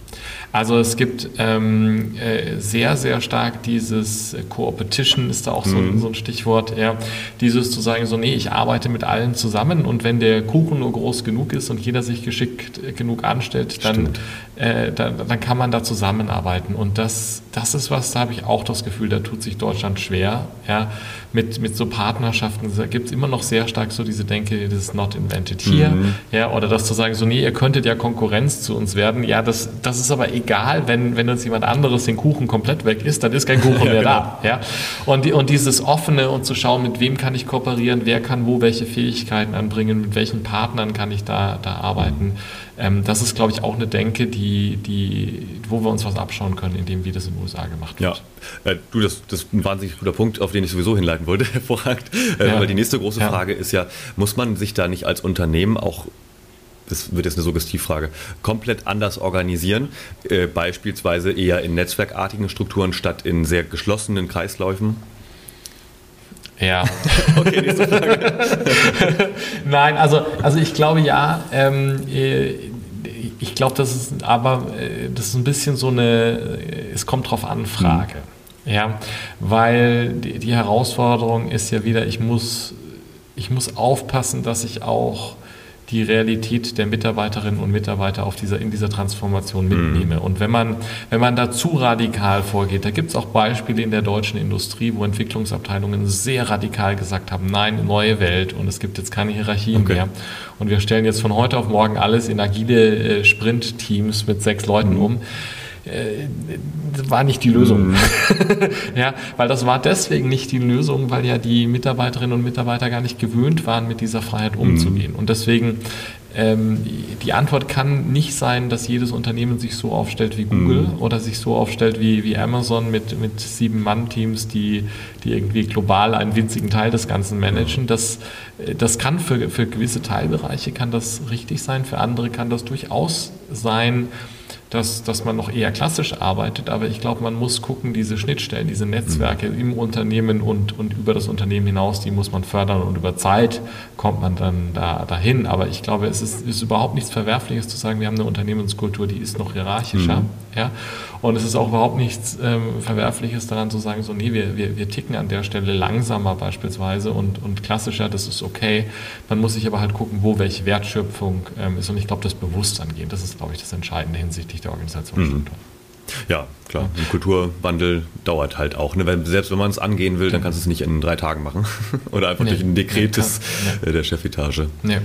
Also es gibt ähm, äh, sehr, sehr stark dieses äh, Co-Opetition ist da auch so, mhm. so, ein Stichwort, ja, dieses zu sagen, so nee, ich arbeite mit allen zusammen und wenn der Kuchen nur groß genug ist und jeder sich geschickt äh, genug anstellt, dann, äh, dann, dann, kann man da zusammenarbeiten. Und das, das ist was, da habe ich auch das Gefühl, da tut sich Deutschland schwer, ja, mit, mit so Partnerschaften. Da gibt es immer noch sehr stark so diese Denke, das ist not invented here, mhm. ja, oder das zu sagen, so nee, ihr könntet ja Konkurrenz zu uns werden, ja, das, das ist aber egal, wenn, wenn uns jemand anderes den Kuchen komplett weg isst, dann ist kein Kuchen [LAUGHS] ja, mehr genau. da. Ja? Und, und dieses Offene und zu schauen, mit wem kann ich kooperieren, wer kann wo welche Fähigkeiten anbringen, mit welchen Partnern kann ich da, da arbeiten. Ähm, das ist, glaube ich, auch eine Denke, die, die, wo wir uns was abschauen können, indem wie das in den USA gemacht wird. Ja, äh, du, das, das ist ein wahnsinnig guter Punkt, auf den ich sowieso hinleiten wollte, [LAUGHS] hervorragend. Äh, ja. Weil die nächste große Frage ist ja, muss man sich da nicht als Unternehmen auch das wird jetzt eine Suggestivfrage, komplett anders organisieren, äh, beispielsweise eher in netzwerkartigen Strukturen statt in sehr geschlossenen Kreisläufen? Ja. [LAUGHS] okay, nächste Frage. [LAUGHS] Nein, also, also ich glaube ja, ähm, äh, ich glaube, das ist aber äh, das ist ein bisschen so eine, äh, es kommt drauf an, Frage. Ja, weil die, die Herausforderung ist ja wieder, ich muss, ich muss aufpassen, dass ich auch die Realität der Mitarbeiterinnen und Mitarbeiter auf dieser, in dieser Transformation mitnehme. Mhm. Und wenn man, wenn man da zu radikal vorgeht, da gibt es auch Beispiele in der deutschen Industrie, wo Entwicklungsabteilungen sehr radikal gesagt haben, nein, neue Welt und es gibt jetzt keine Hierarchien okay. mehr. Und wir stellen jetzt von heute auf morgen alles in agile äh, Sprint-Teams mit sechs Leuten mhm. um äh, war nicht die Lösung. Mhm. [LAUGHS] ja, weil das war deswegen nicht die Lösung, weil ja die Mitarbeiterinnen und Mitarbeiter gar nicht gewöhnt waren, mit dieser Freiheit umzugehen. Mhm. Und deswegen ähm, die Antwort kann nicht sein, dass jedes Unternehmen sich so aufstellt wie Google mhm. oder sich so aufstellt wie, wie Amazon mit, mit sieben Mann-Teams, die, die irgendwie global einen winzigen Teil des Ganzen managen. Das, äh, das kann für, für gewisse Teilbereiche kann das richtig sein, für andere kann das durchaus sein, dass, dass man noch eher klassisch arbeitet, aber ich glaube, man muss gucken, diese Schnittstellen, diese Netzwerke mhm. im Unternehmen und, und über das Unternehmen hinaus, die muss man fördern und über Zeit kommt man dann da, dahin. Aber ich glaube, es ist, ist überhaupt nichts Verwerfliches zu sagen, wir haben eine Unternehmenskultur, die ist noch hierarchischer. Mhm. Ja? Und es ist auch überhaupt nichts ähm, Verwerfliches daran zu sagen, so, nee, wir, wir, wir ticken an der Stelle langsamer beispielsweise und, und klassischer, das ist okay. Man muss sich aber halt gucken, wo welche Wertschöpfung ähm, ist. Und ich glaube, das Bewusstsein gehen, das ist, glaube ich, das Entscheidende hinsichtlich der Organisationsstruktur. Mhm. Ja, klar. Ein Kulturwandel dauert halt auch. Ne? Wenn, selbst wenn man es angehen will, dann kannst du es nicht in drei Tagen machen. [LAUGHS] Oder einfach nee, durch ein Dekret nee, des, nee. der Chefetage. Ja,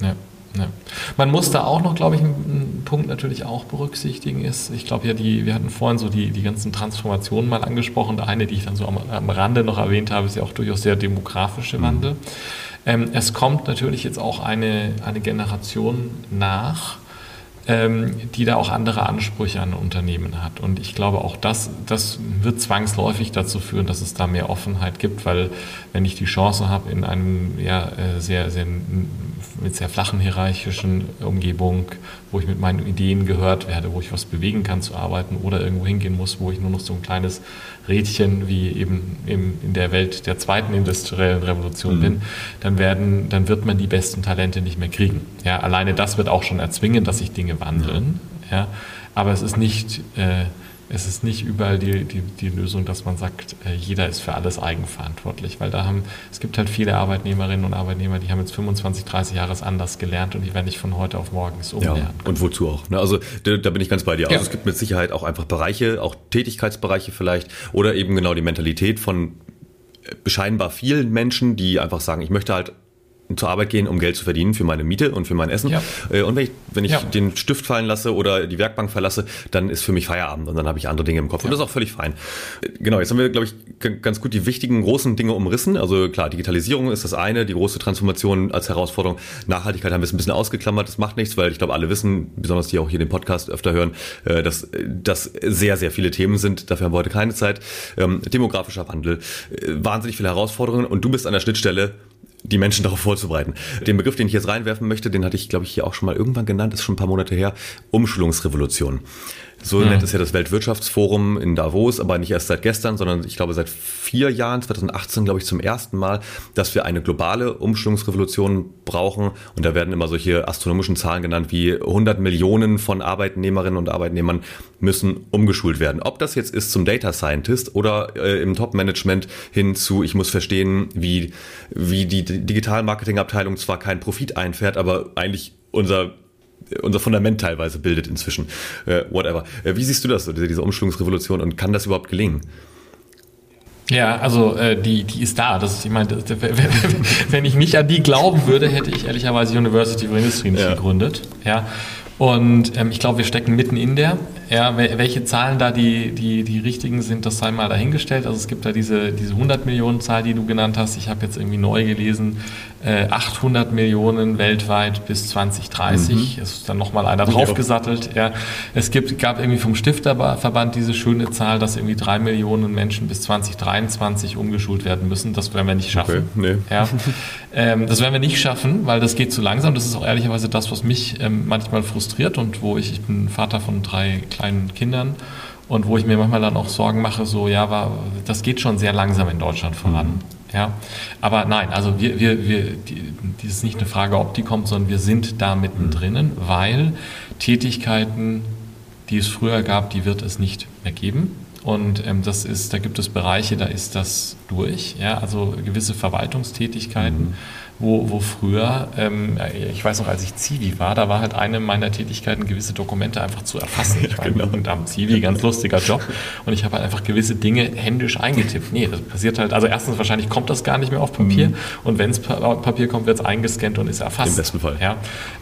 ja. Ja. Man muss da auch noch, glaube ich, einen Punkt natürlich auch berücksichtigen ist, ich glaube ja, die, wir hatten vorhin so die, die ganzen Transformationen mal angesprochen. Der eine, die ich dann so am, am Rande noch erwähnt habe, ist ja auch durchaus der demografische Wandel. Mhm. Ähm, es kommt natürlich jetzt auch eine, eine Generation nach, die da auch andere Ansprüche an Unternehmen hat. Und ich glaube, auch das, das wird zwangsläufig dazu führen, dass es da mehr Offenheit gibt, weil wenn ich die Chance habe, in einem ja, äh, sehr, sehr mit sehr flachen hierarchischen Umgebung, wo ich mit meinen Ideen gehört werde, wo ich was bewegen kann zu arbeiten oder irgendwo hingehen muss, wo ich nur noch so ein kleines Rädchen wie eben in der Welt der zweiten industriellen Revolution mhm. bin, dann werden, dann wird man die besten Talente nicht mehr kriegen. Ja, alleine das wird auch schon erzwingen, dass sich Dinge wandeln. Ja, aber es ist nicht äh, es ist nicht überall die, die, die Lösung, dass man sagt, äh, jeder ist für alles eigenverantwortlich, weil da haben, es gibt halt viele Arbeitnehmerinnen und Arbeitnehmer, die haben jetzt 25, 30 Jahre anders gelernt und die werden nicht von heute auf morgen es umlernen. Ja, und wozu auch? Ne? Also da, da, bin ich ganz bei dir. Also ja. es gibt mit Sicherheit auch einfach Bereiche, auch Tätigkeitsbereiche vielleicht oder eben genau die Mentalität von bescheinbar vielen Menschen, die einfach sagen, ich möchte halt zur Arbeit gehen, um Geld zu verdienen für meine Miete und für mein Essen. Ja. Äh, und wenn ich, wenn ich ja. den Stift fallen lasse oder die Werkbank verlasse, dann ist für mich Feierabend und dann habe ich andere Dinge im Kopf. Ja. Und das ist auch völlig fein. Äh, genau, jetzt haben wir, glaube ich, ganz gut die wichtigen großen Dinge umrissen. Also klar, Digitalisierung ist das eine, die große Transformation als Herausforderung. Nachhaltigkeit haben wir es ein bisschen ausgeklammert. Das macht nichts, weil ich glaube, alle wissen, besonders die auch hier den Podcast öfter hören, äh, dass das sehr, sehr viele Themen sind. Dafür haben wir heute keine Zeit. Ähm, demografischer Wandel, wahnsinnig viele Herausforderungen und du bist an der Schnittstelle die Menschen darauf vorzubereiten. Den Begriff, den ich jetzt reinwerfen möchte, den hatte ich, glaube ich, hier auch schon mal irgendwann genannt, ist schon ein paar Monate her, Umschulungsrevolution. So mhm. nennt es ja das Weltwirtschaftsforum in Davos, aber nicht erst seit gestern, sondern ich glaube seit vier Jahren, 2018 glaube ich zum ersten Mal, dass wir eine globale Umschulungsrevolution brauchen. Und da werden immer solche astronomischen Zahlen genannt wie 100 Millionen von Arbeitnehmerinnen und Arbeitnehmern müssen umgeschult werden. Ob das jetzt ist zum Data Scientist oder äh, im Top-Management hin zu, ich muss verstehen, wie, wie die Digital-Marketing-Abteilung zwar keinen Profit einfährt, aber eigentlich unser unser Fundament teilweise bildet inzwischen. Äh, whatever. Äh, wie siehst du das, diese, diese Umschwungsrevolution und kann das überhaupt gelingen? Ja, also äh, die, die ist da. Das ist, ich meine, wenn ich nicht an die glauben würde, hätte ich ehrlicherweise University of Industry nicht ja. gegründet. Ja. Und ähm, ich glaube, wir stecken mitten in der. Ja, welche Zahlen da die, die, die richtigen sind, das sei mal dahingestellt. Also es gibt da diese, diese 100 Millionen Zahl, die du genannt hast. Ich habe jetzt irgendwie neu gelesen, 800 äh, Millionen weltweit bis 2030. Mhm. Es ist dann nochmal einer draufgesattelt. Ja. Es gibt, gab irgendwie vom Stifterverband diese schöne Zahl, dass irgendwie drei Millionen Menschen bis 2023 umgeschult werden müssen. Das werden wir nicht schaffen. Okay, nee. ja. [LAUGHS] ähm, das werden wir nicht schaffen, weil das geht zu langsam. Das ist auch ehrlicherweise das, was mich ähm, manchmal frustriert und wo ich, ich bin Vater von drei kleinen Kindern und wo ich mir manchmal dann auch Sorgen mache, so ja, war, das geht schon sehr langsam in Deutschland voran. Mhm. Ja, aber nein, also wir, wir, wir, die, die ist nicht eine Frage, ob die kommt, sondern wir sind da mittendrin, weil Tätigkeiten, die es früher gab, die wird es nicht mehr geben. Und ähm, das ist, da gibt es Bereiche, da ist das durch. Ja, also gewisse Verwaltungstätigkeiten. Mhm wo, wo früher, ähm, ich weiß noch, als ich Zivi war, da war halt eine meiner Tätigkeiten, gewisse Dokumente einfach zu erfassen. [LAUGHS] Ich war genau. am Zivi, ganz lustiger Job. Und ich habe halt einfach gewisse Dinge händisch eingetippt. Nee, das passiert halt, also erstens wahrscheinlich kommt das gar nicht mehr auf Papier mhm. und wenn es Papier kommt, wird es eingescannt und ist erfasst. Im besten Fall. Ja,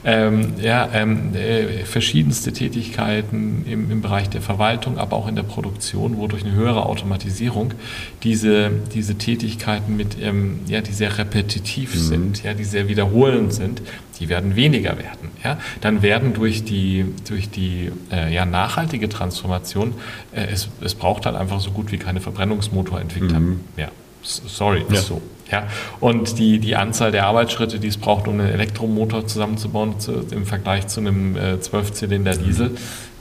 ähm, ja ähm, äh, verschiedenste Tätigkeiten im, im Bereich der Verwaltung, aber auch in der Produktion, wo durch eine höhere Automatisierung diese, diese Tätigkeiten mit, ähm, ja, die sehr repetitiv mhm. sind, sind, ja, die sehr wiederholend sind, die werden weniger werden. Ja? Dann werden durch die, durch die äh, ja, nachhaltige Transformation, äh, es, es braucht halt einfach so gut wie keine Verbrennungsmotorentwickler. Mhm. Ja, sorry, ist so. Ja, und die, die Anzahl der Arbeitsschritte, die es braucht, um einen Elektromotor zusammenzubauen, zu, im Vergleich zu einem äh, 12-Zylinder-Diesel,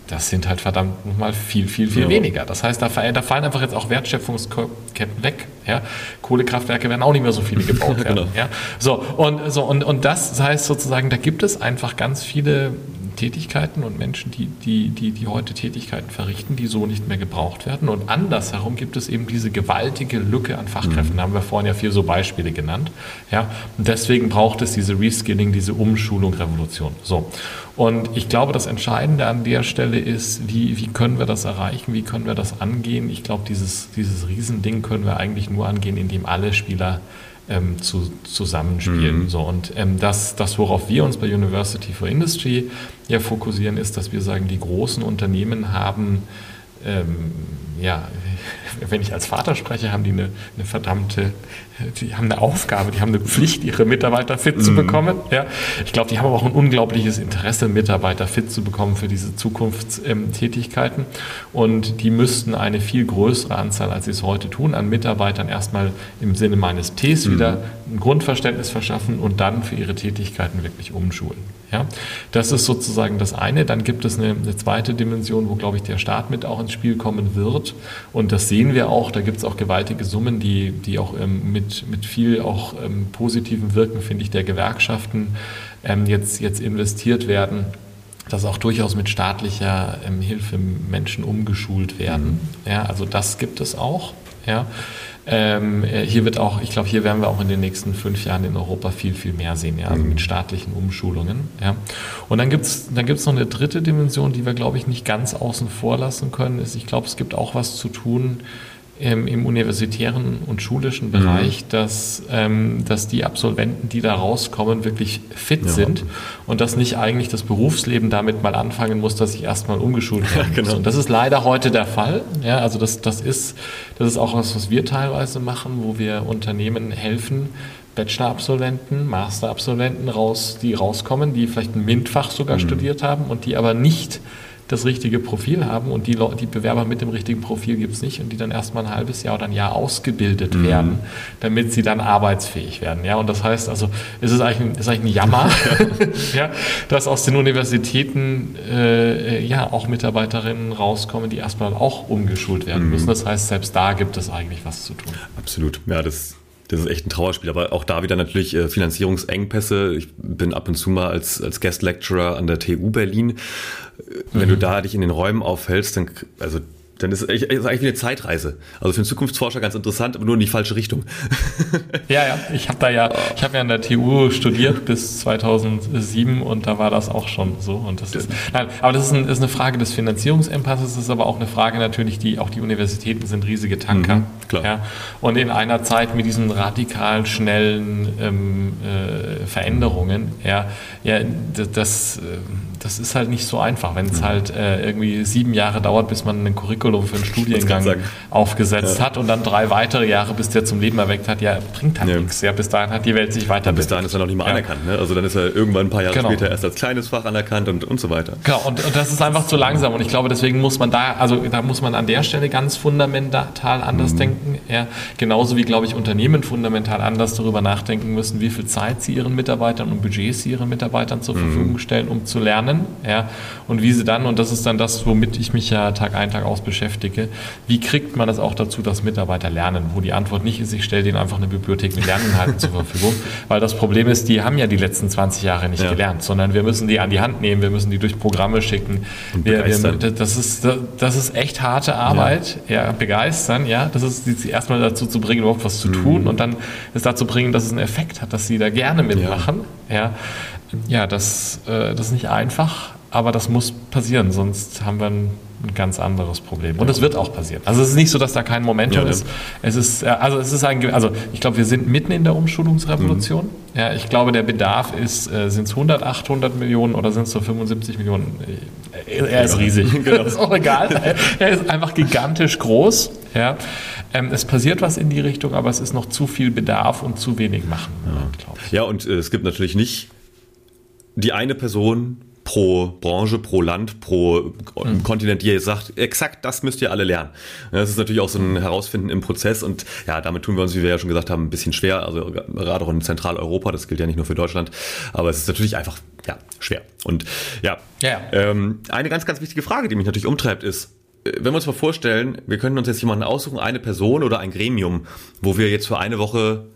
das sind halt verdammt nochmal viel, viel, viel ja. weniger. Das heißt, da, da, fallen einfach jetzt auch Wertschöpfungsketten weg. Ja? Kohlekraftwerke werden auch nicht mehr so viele gebaut [LAUGHS] werden. genau. ja? So, und, so und, und das heißt sozusagen, da gibt es einfach ganz viele Tätigkeiten und Menschen, die, die, die, die heute Tätigkeiten verrichten, die so nicht mehr gebraucht werden. Und andersherum gibt es eben diese gewaltige Lücke an Fachkräften. Mhm. Da haben wir vorhin ja vier so Beispiele genannt. Ja? Und deswegen braucht es diese Reskilling, diese Umschulung, Revolution. So. Und ich glaube, das Entscheidende an der Stelle ist, wie, wie können wir das erreichen, wie können wir das angehen. Ich glaube, dieses, dieses Riesending können wir eigentlich nur angehen, indem alle Spieler ähm, zu, zusammenspielen. Mhm. So, und ähm, das, das, worauf wir uns bei University for Industry ja fokussieren, ist, dass wir sagen, die großen Unternehmen haben ähm, ja, [LAUGHS] wenn ich als Vater spreche, haben die eine, eine, verdammte, die haben eine Aufgabe, die haben eine Pflicht, ihre Mitarbeiter fit mhm. zu bekommen. Ja. Ich glaube, die haben aber auch ein unglaubliches Interesse, Mitarbeiter fit zu bekommen für diese Zukunftstätigkeiten. Und die müssten eine viel größere Anzahl, als sie es heute tun, an Mitarbeitern erstmal im Sinne meines Ps mhm. wieder ein Grundverständnis verschaffen und dann für ihre Tätigkeiten wirklich umschulen. Ja. Das ist sozusagen das eine. Dann gibt es eine, eine zweite Dimension, wo, glaube ich, der Staat mit auch ins Spiel kommen wird. Und das sehen wir auch. Da gibt es auch gewaltige Summen, die, die auch ähm, mit, mit viel auch ähm, positiven Wirken, finde ich, der Gewerkschaften ähm, jetzt, jetzt investiert werden dass auch durchaus mit staatlicher ähm, Hilfe Menschen umgeschult werden. Mhm. Ja, also das gibt es auch. Ja. Ähm, äh, hier wird auch, ich glaube, hier werden wir auch in den nächsten fünf Jahren in Europa viel, viel mehr sehen, ja, also mit staatlichen Umschulungen. Ja. Und dann gibt es dann gibt's noch eine dritte Dimension, die wir, glaube ich, nicht ganz außen vor lassen können. Ist, ich glaube, es gibt auch was zu tun ähm, im universitären und schulischen mhm. Bereich, mhm. dass, ähm, dass die Absolventen, die da rauskommen, wirklich fit ja. sind und dass nicht eigentlich das Berufsleben damit mal anfangen muss, dass ich erstmal umgeschult werden [LAUGHS] ja, genau. muss. Und das ist leider heute der Fall. Ja, also das, das, ist, das ist auch was, was wir teilweise machen, wo wir Unternehmen helfen, Bachelor-Absolventen, Master-Absolventen raus, die rauskommen, die vielleicht ein MINT-Fach sogar mhm. studiert haben und die aber nicht das richtige Profil haben und die, die Bewerber mit dem richtigen Profil gibt es nicht und die dann erstmal ein halbes Jahr oder ein Jahr ausgebildet mhm. werden, damit sie dann arbeitsfähig werden. Ja, und das heißt also, es ist eigentlich ein, ist eigentlich ein Jammer, [LAUGHS] ja, dass aus den Universitäten äh, ja auch Mitarbeiterinnen rauskommen, die erstmal auch umgeschult werden mhm. müssen. Das heißt, selbst da gibt es eigentlich was zu tun. Absolut. Ja, das das ist echt ein Trauerspiel, aber auch da wieder natürlich äh, Finanzierungsengpässe. Ich bin ab und zu mal als, als Guest Lecturer an der TU Berlin. Wenn mhm. du da dich in den Räumen aufhältst, dann, also dann ist es eigentlich wie eine Zeitreise. Also für einen Zukunftsforscher ganz interessant, aber nur in die falsche Richtung. [LAUGHS] Ja, ja, ich habe da ja, ich habe ja an der TU studiert bis 2007 und da war das auch schon so. Und das ist, nein, aber das ist, ein, ist eine Frage des Finanzierungsempasses, ist aber auch eine Frage natürlich, die auch die Universitäten sind riesige Tanker. Mhm, klar. Ja, und in einer Zeit mit diesen radikal schnellen ähm, äh, Veränderungen, ja, ja, das, das ist halt nicht so einfach, wenn es mhm. halt äh, irgendwie sieben Jahre dauert, bis man ein Curriculum Curriculum für einen Studiengang aufgesetzt ja. hat und dann drei weitere Jahre, bis der zum Leben erweckt hat, ja, bringt halt ja. nichts. Ja, bis dahin hat die Welt sich weiter. Bis dahin ist er noch nicht mal ja. anerkannt. Ne? Also dann ist er irgendwann ein paar Jahre genau. später erst als kleines Fach anerkannt und, und so weiter. Genau, und, und, das ist einfach zu langsam. Und ich glaube, deswegen muss man da, also da muss man an der Stelle ganz fundamental anders mhm. denken. Ja, genauso wie, glaube ich, Unternehmen fundamental anders darüber nachdenken müssen, wie viel Zeit sie ihren Mitarbeitern und Budgets sie ihren Mitarbeitern zur mhm. Verfügung stellen, um zu lernen. Lernen, ja, und wie sie dann, und das ist dann das, womit ich mich ja Tag ein, Tag aus beschäftige, wie kriegt man das auch dazu, dass Mitarbeiter lernen, wo die Antwort nicht ist, ich stelle denen einfach eine Bibliothek mit Lerninhalten zur Verfügung, [LAUGHS] weil das Problem ist, die haben ja die letzten 20 Jahre nicht ja. gelernt, sondern wir müssen die an die Hand nehmen, wir müssen die durch Programme schicken. Wir, wir, das, ist, das ist echt harte Arbeit, ja, ja begeistern, ja, das ist sie erstmal dazu zu bringen, überhaupt was zu mhm. tun und dann es dazu bringen, dass es einen Effekt hat, dass sie da gerne mitmachen, ja, ja, ja das, äh, das ist nicht einfach, aber das muss passieren, sonst haben wir ein ein ganz anderes Problem. Und es wird auch passieren. Also es ist nicht so, dass da kein Momentum ja, ist. Es ist, äh, also es ist ein, also ich glaube, wir sind mitten in der Umschulungsrevolution. Mhm. Ja, ich glaube, der Bedarf ist, äh, sind es 100, 800 Millionen oder sind es so 75 Millionen? Äh, er ist riesig. [LAUGHS] genau. Das ist auch egal. er ist einfach gigantisch groß. Ja. Ähm, es passiert was in die Richtung, aber es ist noch zu viel Bedarf und zu wenig machen. Ja, ja und äh, es gibt natürlich nicht die eine Person, pro Branche, pro Land, pro mhm. Kontinent, die ihr sagt, exakt das müsst ihr alle lernen. Das ist natürlich auch so ein Herausfinden im Prozess und ja, damit tun wir uns, wie wir ja schon gesagt haben, ein bisschen schwer, also gerade auch in Zentraleuropa, das gilt ja nicht nur für Deutschland, aber es ist natürlich einfach, ja, schwer. Und ja, ja. Ähm, eine ganz, ganz wichtige Frage, die mich natürlich umtreibt, ist, äh, wenn wir uns mal vorstellen, wir könnten uns jetzt jemanden aussuchen, eine Person oder ein Gremium, wo wir jetzt für eine Woche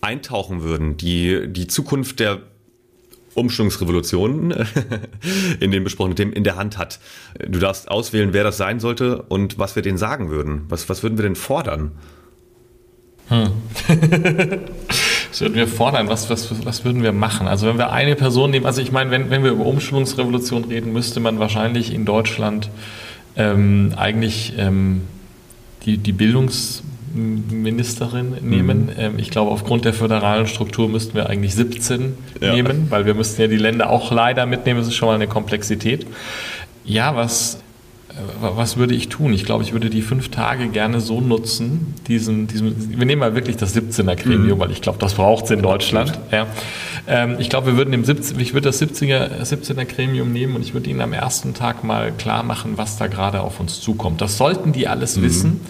eintauchen würden, die die Zukunft der Umschwungsrevolutionen in den besprochenen Themen in der Hand hat. Du darfst auswählen, wer das sein sollte und was wir denen sagen würden. Was, was würden wir denn fordern? Hm. [LAUGHS] was würden wir fordern? Was, was, was würden wir machen? Also wenn wir eine Person nehmen, also ich meine, wenn, wenn wir über Umschwungsrevolution reden, müsste man wahrscheinlich in Deutschland ähm, eigentlich ähm, die, die Bildungs- Ministerin nehmen. Mhm. Ähm, ich glaube, aufgrund der föderalen Struktur müssten wir eigentlich 17 ja. nehmen, weil wir müssten ja die Länder auch leider mitnehmen. Das ist schon mal eine Komplexität. Ja, was, äh, was würde ich tun? Ich glaube, ich würde die fünf Tage gerne so nutzen, diesen, diesen wir nehmen mal wirklich das 17er Gremium, mhm. weil ich glaube, das braucht es in Deutschland. Ja. Ähm, ich glaube, wir würden dem 17, ich würde das 17er, 17er Gremium nehmen und ich würde ihnen am ersten Tag mal klar machen, was da gerade auf uns zukommt. Das sollten die alles mhm. wissen.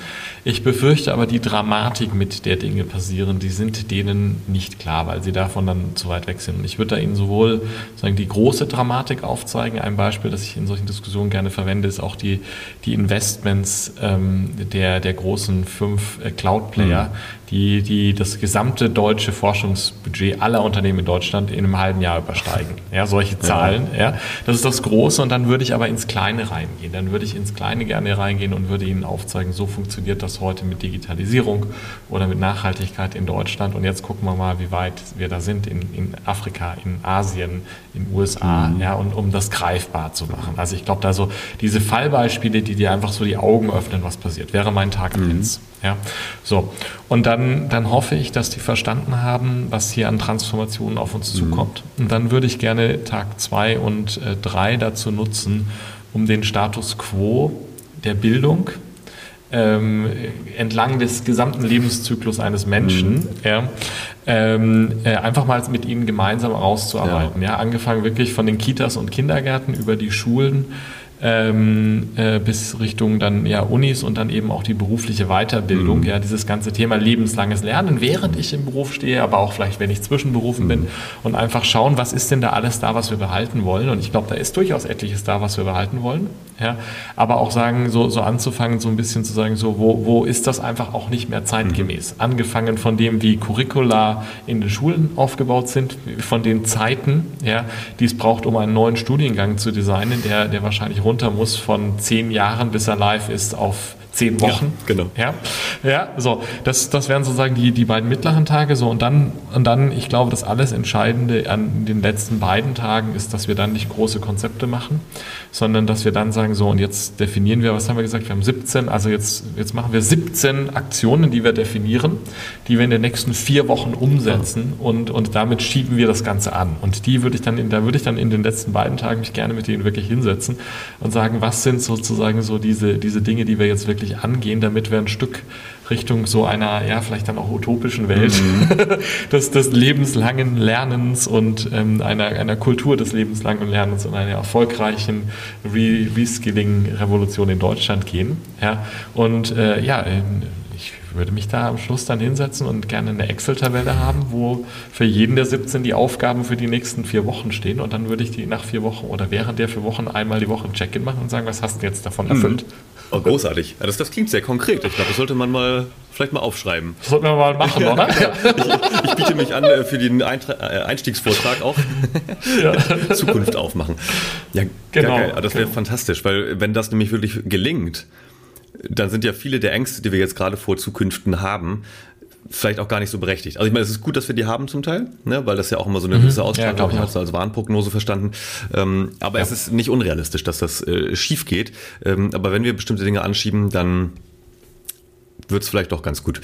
Ich befürchte aber die Dramatik, mit der Dinge passieren, die sind denen nicht klar, weil sie davon dann zu weit weg sind. Und ich würde da Ihnen sowohl sagen, die große Dramatik aufzeigen. Ein Beispiel, das ich in solchen Diskussionen gerne verwende, ist auch die, die Investments ähm, der, der großen fünf äh, Cloud-Player, mhm die, die das gesamte deutsche Forschungsbudget aller Unternehmen in Deutschland in einem halben Jahr übersteigen. [LAUGHS] Ja, solche Zahlen. Ja. ja. Das ist das Große und dann würde ich aber ins Kleine reingehen. Dann würde ich ins Kleine gerne reingehen und würde Ihnen aufzeigen, so funktioniert das heute mit Digitalisierung oder mit Nachhaltigkeit in Deutschland. Und jetzt gucken wir mal, wie weit wir da sind in, in Afrika, in Asien, in den USA, mhm. ja, und um das greifbar zu machen. Also ich glaube, da so diese Fallbeispiele, die dir einfach so die Augen öffnen, was passiert, wäre mein Tag mhm. Ja, so. Und dann, dann hoffe ich, dass die verstanden haben, was hier an Transformationen auf uns mhm. zukommt. Und dann würde ich gerne Tag zwei und äh, drei dazu nutzen, um den Status quo der Bildung ähm, entlang des gesamten Lebenszyklus eines Menschen, mhm. ja, ähm, äh, einfach mal mit ihnen gemeinsam auszuarbeiten. Ja. ja. angefangen wirklich von den Kitas und Kindergärten über die Schulen ähm, äh, bis Richtung dann ja Unis und dann eben auch die berufliche Weiterbildung, mhm. ja, dieses ganze Thema lebenslanges Lernen, während ich im Beruf stehe, aber auch vielleicht, wenn ich zwischenberufen mhm. bin und einfach schauen, was ist denn da alles da, was wir behalten wollen und ich glaube, da ist durchaus etliches da, was wir behalten wollen, ja, aber auch sagen, so, so anzufangen, so ein bisschen zu sagen, so, wo, wo ist das einfach auch nicht mehr zeitgemäß? Mhm. Angefangen von dem, wie Curricula in den Schulen aufgebaut sind, von den Zeiten, ja, die es braucht, um einen neuen Studiengang zu designen, der, der wahrscheinlich runter muss von zehn Jahren, bis er live ist, auf zehn Wochen. Ja, genau. Ja, ja so, das, das wären sozusagen die, die beiden mittleren Tage. So, und dann, und dann, ich glaube, das alles Entscheidende an den letzten beiden Tagen ist, dass wir dann nicht große Konzepte machen, sondern dass wir dann sagen, so, und jetzt definieren wir, was haben wir gesagt? Wir haben 17, also jetzt, jetzt machen wir 17 Aktionen, die wir definieren, die wir in den nächsten vier Wochen umsetzen ja. und, und damit schieben wir das Ganze an. Und die würde ich dann, in, da würde ich dann in den letzten beiden Tagen mich gerne mit denen wirklich hinsetzen und sagen, was sind sozusagen so diese, diese Dinge, die wir jetzt wirklich wirklich angehen, damit wir ein Stück Richtung so einer, ja, vielleicht dann auch utopischen Welt mhm. [LAUGHS] des, des lebenslangen Lernens und ähm, einer, einer Kultur des lebenslangen Lernens und einer erfolgreichen Re Reskilling-Revolution in Deutschland gehen. Ja? Und äh, ja, ich würde mich da am Schluss dann hinsetzen und gerne eine Excel-Tabelle haben, wo für jeden der 17 die Aufgaben für die nächsten vier Wochen stehen und dann würde ich die nach vier Wochen oder während der vier Wochen einmal die Woche ein Check-in machen und sagen, was hast du jetzt davon mhm. Oh, großartig. Das, das klingt sehr konkret. Ich glaube, das sollte man mal vielleicht mal aufschreiben. Das sollten wir mal machen, oder? [LAUGHS] ich, ich, biete mich an äh, für den äh, Einstiegsvortrag auch. Ja. [LAUGHS] Zukunft aufmachen. Ja, genau. Geil. Das wäre genau. fantastisch, weil wenn das nämlich wirklich gelingt, dann sind ja viele der Ängste, die wir jetzt gerade vor Zukünften haben, vielleicht auch gar nicht so berechtigt. Also ich meine, es ist gut, dass wir die haben zum Teil, ne, weil das ja auch immer so eine mhm. gewisse Ausstrahlung ja, hat, so als Warnprognose verstanden. Ähm, aber ja. es ist nicht unrealistisch, dass das äh, schief geht. Ähm, aber wenn wir bestimmte Dinge anschieben, dann wird es vielleicht doch ganz gut.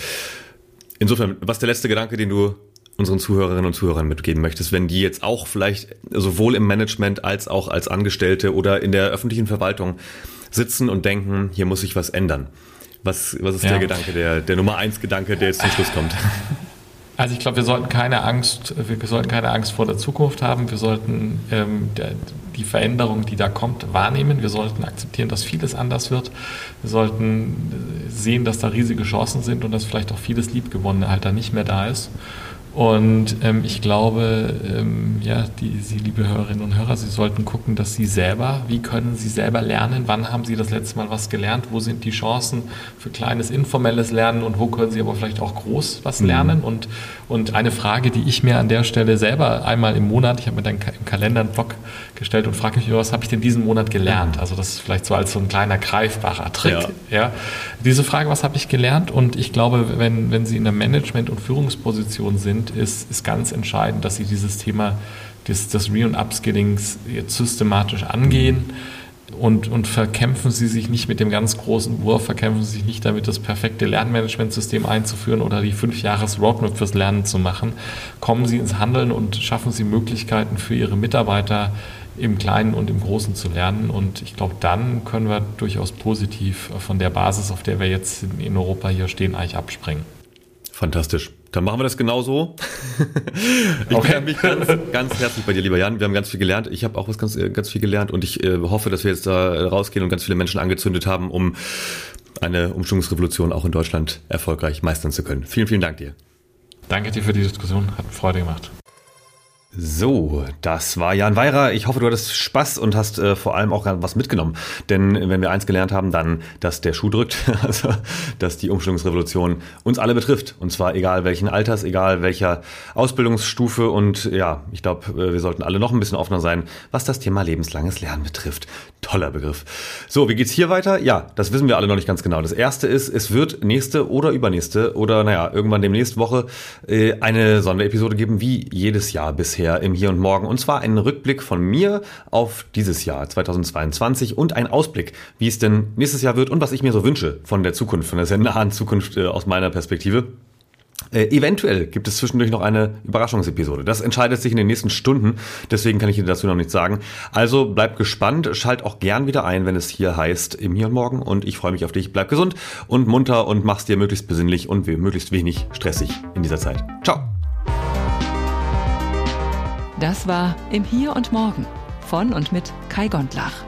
Insofern, was der letzte Gedanke, den du unseren Zuhörerinnen und Zuhörern mitgeben möchtest, wenn die jetzt auch vielleicht sowohl im Management als auch als Angestellte oder in der öffentlichen Verwaltung sitzen und denken, hier muss sich was ändern. Was, was ist ja. der Gedanke, der, der Nummer eins Gedanke, der jetzt zum Schluss kommt? [LAUGHS] Also ich glaube, wir sollten keine Angst, wir sollten keine Angst vor der Zukunft haben. Wir sollten ähm, der, die Veränderung, die da kommt, wahrnehmen. Wir sollten akzeptieren, dass vieles anders wird. Wir sollten sehen, dass da riesige Chancen sind und dass vielleicht auch vieles Liebgewonnene halt da nicht mehr da ist. Und ähm, ich glaube, ähm, ja, die, Sie, liebe Hörerinnen und Hörer, Sie sollten gucken, dass Sie selber, wie können Sie selber lernen, wann haben Sie das letzte Mal was gelernt, wo sind die Chancen für kleines informelles Lernen und wo können Sie aber vielleicht auch groß was mhm. lernen. Mhm. Und, und eine Frage, die ich mir an der Stelle selber einmal im Monat, ich habe mir dann im Kalender einen Blog gestellt und frage mich, was habe ich denn diesen Monat gelernt? Also das ist vielleicht so als so ein kleiner greifbarer Trick. Ja. ja. Diese Frage, was habe ich gelernt? Und ich glaube, wenn, wenn Sie in der Management- und Führungsposition sind, ist, ist ganz entscheidend, dass Sie dieses Thema des, des Re- und Upskillings jetzt systematisch angehen und, und verkämpfen Sie sich nicht mit dem ganz großen Wurf, verkämpfen Sie sich nicht damit, das perfekte Lernmanagementsystem einzuführen oder die fünf Jahres Roadmap fürs Lernen zu machen. Kommen Sie ins Handeln und schaffen Sie Möglichkeiten für Ihre Mitarbeiter, im Kleinen und im Großen zu lernen. Und ich glaube, dann können wir durchaus positiv von der Basis, auf der wir jetzt in Europa hier stehen, eigentlich abspringen. Fantastisch. Dann machen wir das genauso. [LAUGHS] ich okay. bedanke mich ganz, ganz herzlich bei dir, lieber Jan. Wir haben ganz viel gelernt. Ich habe auch was ganz, ganz viel gelernt und ich äh, hoffe, dass wir jetzt da rausgehen und ganz viele Menschen angezündet haben, um eine Umschwungsrevolution auch in Deutschland erfolgreich meistern zu können. Vielen, vielen Dank dir. Danke dir für die Diskussion. Hat Freude gemacht. So, das war Jan Weirer. Ich hoffe, du hattest Spaß und hast äh, vor allem auch was mitgenommen. Denn wenn wir eins gelernt haben, dann, dass der Schuh drückt, [LAUGHS] also dass die Umstellungsrevolution uns alle betrifft. Und zwar egal welchen Alters, egal welcher Ausbildungsstufe. Und ja, ich glaube, äh, wir sollten alle noch ein bisschen offener sein, was das Thema lebenslanges Lernen betrifft. Toller Begriff. So, wie geht's hier weiter? Ja, das wissen wir alle noch nicht ganz genau. Das erste ist, es wird nächste oder übernächste oder naja, irgendwann demnächst Woche äh, eine Sonderepisode geben, wie jedes Jahr bisher im Hier und Morgen. Und zwar einen Rückblick von mir auf dieses Jahr 2022 und ein Ausblick, wie es denn nächstes Jahr wird und was ich mir so wünsche von der Zukunft, von der sehr nahen Zukunft äh, aus meiner Perspektive. Äh, eventuell gibt es zwischendurch noch eine Überraschungsepisode. Das entscheidet sich in den nächsten Stunden, deswegen kann ich dir dazu noch nichts sagen. Also bleib gespannt, schalt auch gern wieder ein, wenn es hier heißt im Hier und Morgen und ich freue mich auf dich. Bleib gesund und munter und mach's dir möglichst besinnlich und möglichst wenig stressig in dieser Zeit. Ciao! Das war Im Hier und Morgen von und mit Kai Gondlach.